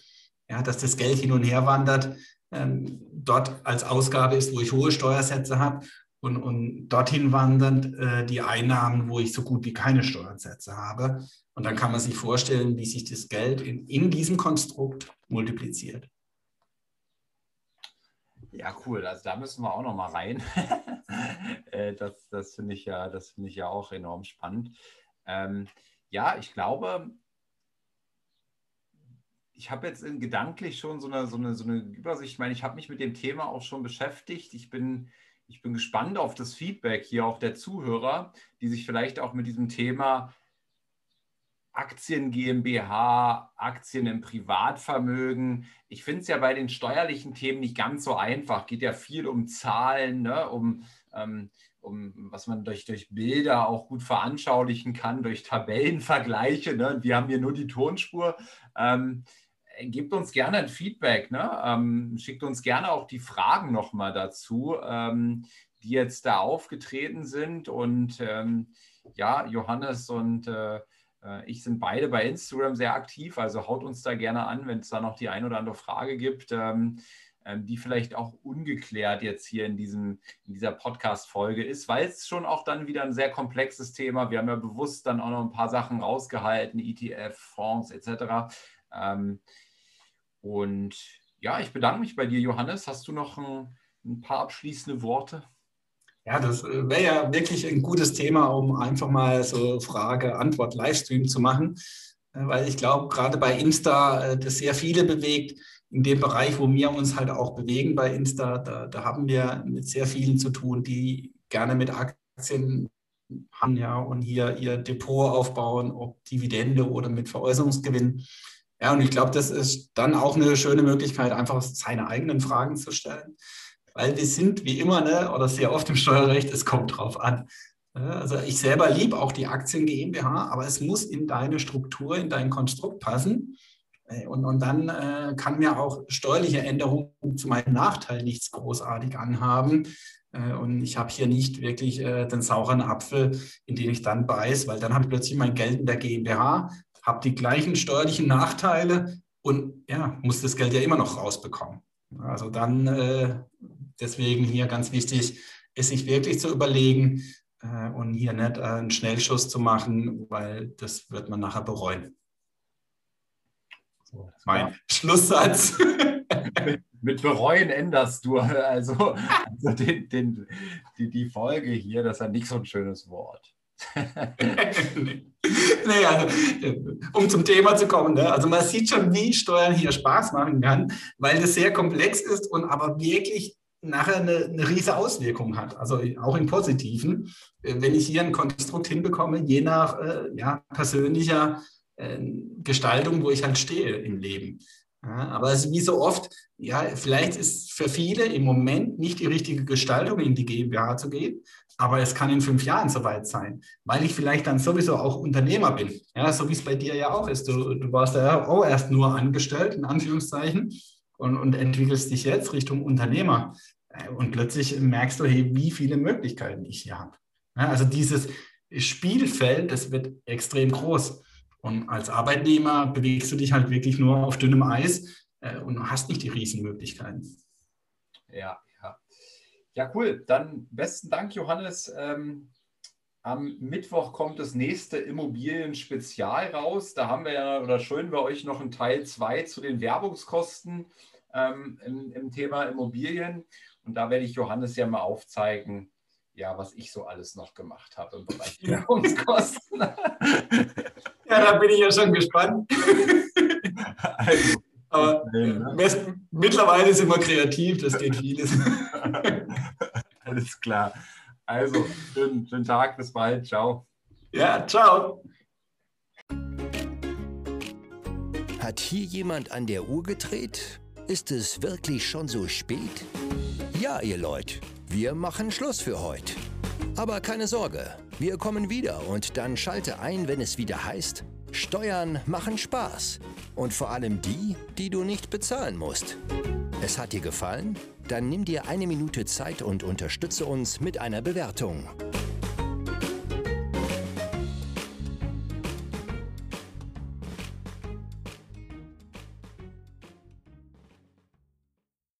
ja, dass das Geld hin und her wandert, ähm, dort als Ausgabe ist, wo ich hohe Steuersätze habe und, und dorthin wandern äh, die Einnahmen, wo ich so gut wie keine Steuersätze habe. Und dann kann man sich vorstellen, wie sich das Geld in, in diesem Konstrukt multipliziert. Ja, cool. Also da müssen wir auch noch mal rein. [laughs] Äh, das das finde ich, ja, find ich ja auch enorm spannend. Ähm, ja, ich glaube, ich habe jetzt gedanklich schon so eine, so, eine, so eine Übersicht. Ich meine, ich habe mich mit dem Thema auch schon beschäftigt. Ich bin, ich bin gespannt auf das Feedback hier auch der Zuhörer, die sich vielleicht auch mit diesem Thema Aktien GmbH, Aktien im Privatvermögen. Ich finde es ja bei den steuerlichen Themen nicht ganz so einfach. Geht ja viel um Zahlen, ne? um, ähm, um was man durch, durch Bilder auch gut veranschaulichen kann, durch Tabellenvergleiche. Ne? Wir haben hier nur die Tonspur. Ähm, gebt uns gerne ein Feedback. Ne? Ähm, schickt uns gerne auch die Fragen nochmal dazu, ähm, die jetzt da aufgetreten sind. Und ähm, ja, Johannes und äh, äh, ich sind beide bei Instagram sehr aktiv. Also haut uns da gerne an, wenn es da noch die ein oder andere Frage gibt, ähm, ähm, die vielleicht auch ungeklärt jetzt hier in, diesem, in dieser Podcast-Folge ist, weil es schon auch dann wieder ein sehr komplexes Thema. Wir haben ja bewusst dann auch noch ein paar Sachen rausgehalten, ETF, Fonds etc. Ähm, und ja, ich bedanke mich bei dir, Johannes. Hast du noch ein, ein paar abschließende Worte? Ja, das äh, wäre ja wirklich ein gutes Thema, um einfach mal so Frage-Antwort-Livestream zu machen, äh, weil ich glaube, gerade bei Insta äh, das sehr viele bewegt. In dem Bereich, wo wir uns halt auch bewegen bei Insta, da, da haben wir mit sehr vielen zu tun, die gerne mit Aktien haben ja, und hier ihr Depot aufbauen, ob Dividende oder mit Veräußerungsgewinn. Ja, und ich glaube, das ist dann auch eine schöne Möglichkeit, einfach seine eigenen Fragen zu stellen. Weil wir sind wie immer, ne, oder sehr oft im Steuerrecht, es kommt drauf an. Also ich selber liebe auch die Aktien GmbH, aber es muss in deine Struktur, in dein Konstrukt passen. Äh, und, und dann äh, kann mir auch steuerliche Änderungen zu meinem Nachteil nichts großartig anhaben. Äh, und ich habe hier nicht wirklich äh, den sauren Apfel, in den ich dann beiß, weil dann habe ich plötzlich mein Geld in der GmbH, habe die gleichen steuerlichen Nachteile und ja, muss das Geld ja immer noch rausbekommen. Also dann äh, deswegen hier ganz wichtig, es sich wirklich zu überlegen äh, und hier nicht äh, einen Schnellschuss zu machen, weil das wird man nachher bereuen. So, mein Schlusssatz. mit, mit, Bereuen änderst du also, also den, den, die, die Folge hier, das ist ja nicht so ein schönes Wort. [laughs] nee, also, um zum Thema zu kommen, ne? also man sieht schon, wie Steuern hier Spaß machen kann, weil das sehr komplex ist und aber wirklich nachher eine, eine riesige Auswirkung hat, also auch im Positiven, wenn ich hier ein Konstrukt hinbekomme, je nach äh, ja, persönlicher äh, Gestaltung, wo ich halt stehe im Leben. Ja, aber es ist wie so oft, ja, vielleicht ist für viele im Moment nicht die richtige Gestaltung, in die GmbH zu gehen, aber es kann in fünf Jahren soweit sein, weil ich vielleicht dann sowieso auch Unternehmer bin. Ja, so wie es bei dir ja auch ist. Du, du warst ja auch erst nur angestellt, in Anführungszeichen, und, und entwickelst dich jetzt Richtung Unternehmer. Und plötzlich merkst du, hey, wie viele Möglichkeiten ich hier habe. Ja, also dieses Spielfeld, das wird extrem groß. Und als Arbeitnehmer bewegst du dich halt wirklich nur auf dünnem Eis äh, und hast nicht die Riesenmöglichkeiten. Ja, ja, cool. Dann besten Dank, Johannes. Ähm, am Mittwoch kommt das nächste Immobilien-Spezial raus. Da haben wir ja oder schön wir euch noch einen Teil 2 zu den Werbungskosten ähm, im, im, Thema Immobilien. Und da werde ich Johannes ja mal aufzeigen, ja, was ich so alles noch gemacht habe im Bereich Werbungskosten. [laughs] ja, da bin ich ja schon gespannt. [laughs] [laughs] also, aber ne? mittlerweile sind wir kreativ, das geht vieles. [laughs] Alles klar. Also, schönen, schönen Tag, bis bald. Ciao. Ja, ciao. Hat hier jemand an der Uhr gedreht? Ist es wirklich schon so spät? Ja, ihr Leute, wir machen Schluss für heute. Aber keine Sorge, wir kommen wieder und dann schalte ein, wenn es wieder heißt, Steuern machen Spaß. Und vor allem die, die du nicht bezahlen musst. Es hat dir gefallen? Dann nimm dir eine Minute Zeit und unterstütze uns mit einer Bewertung.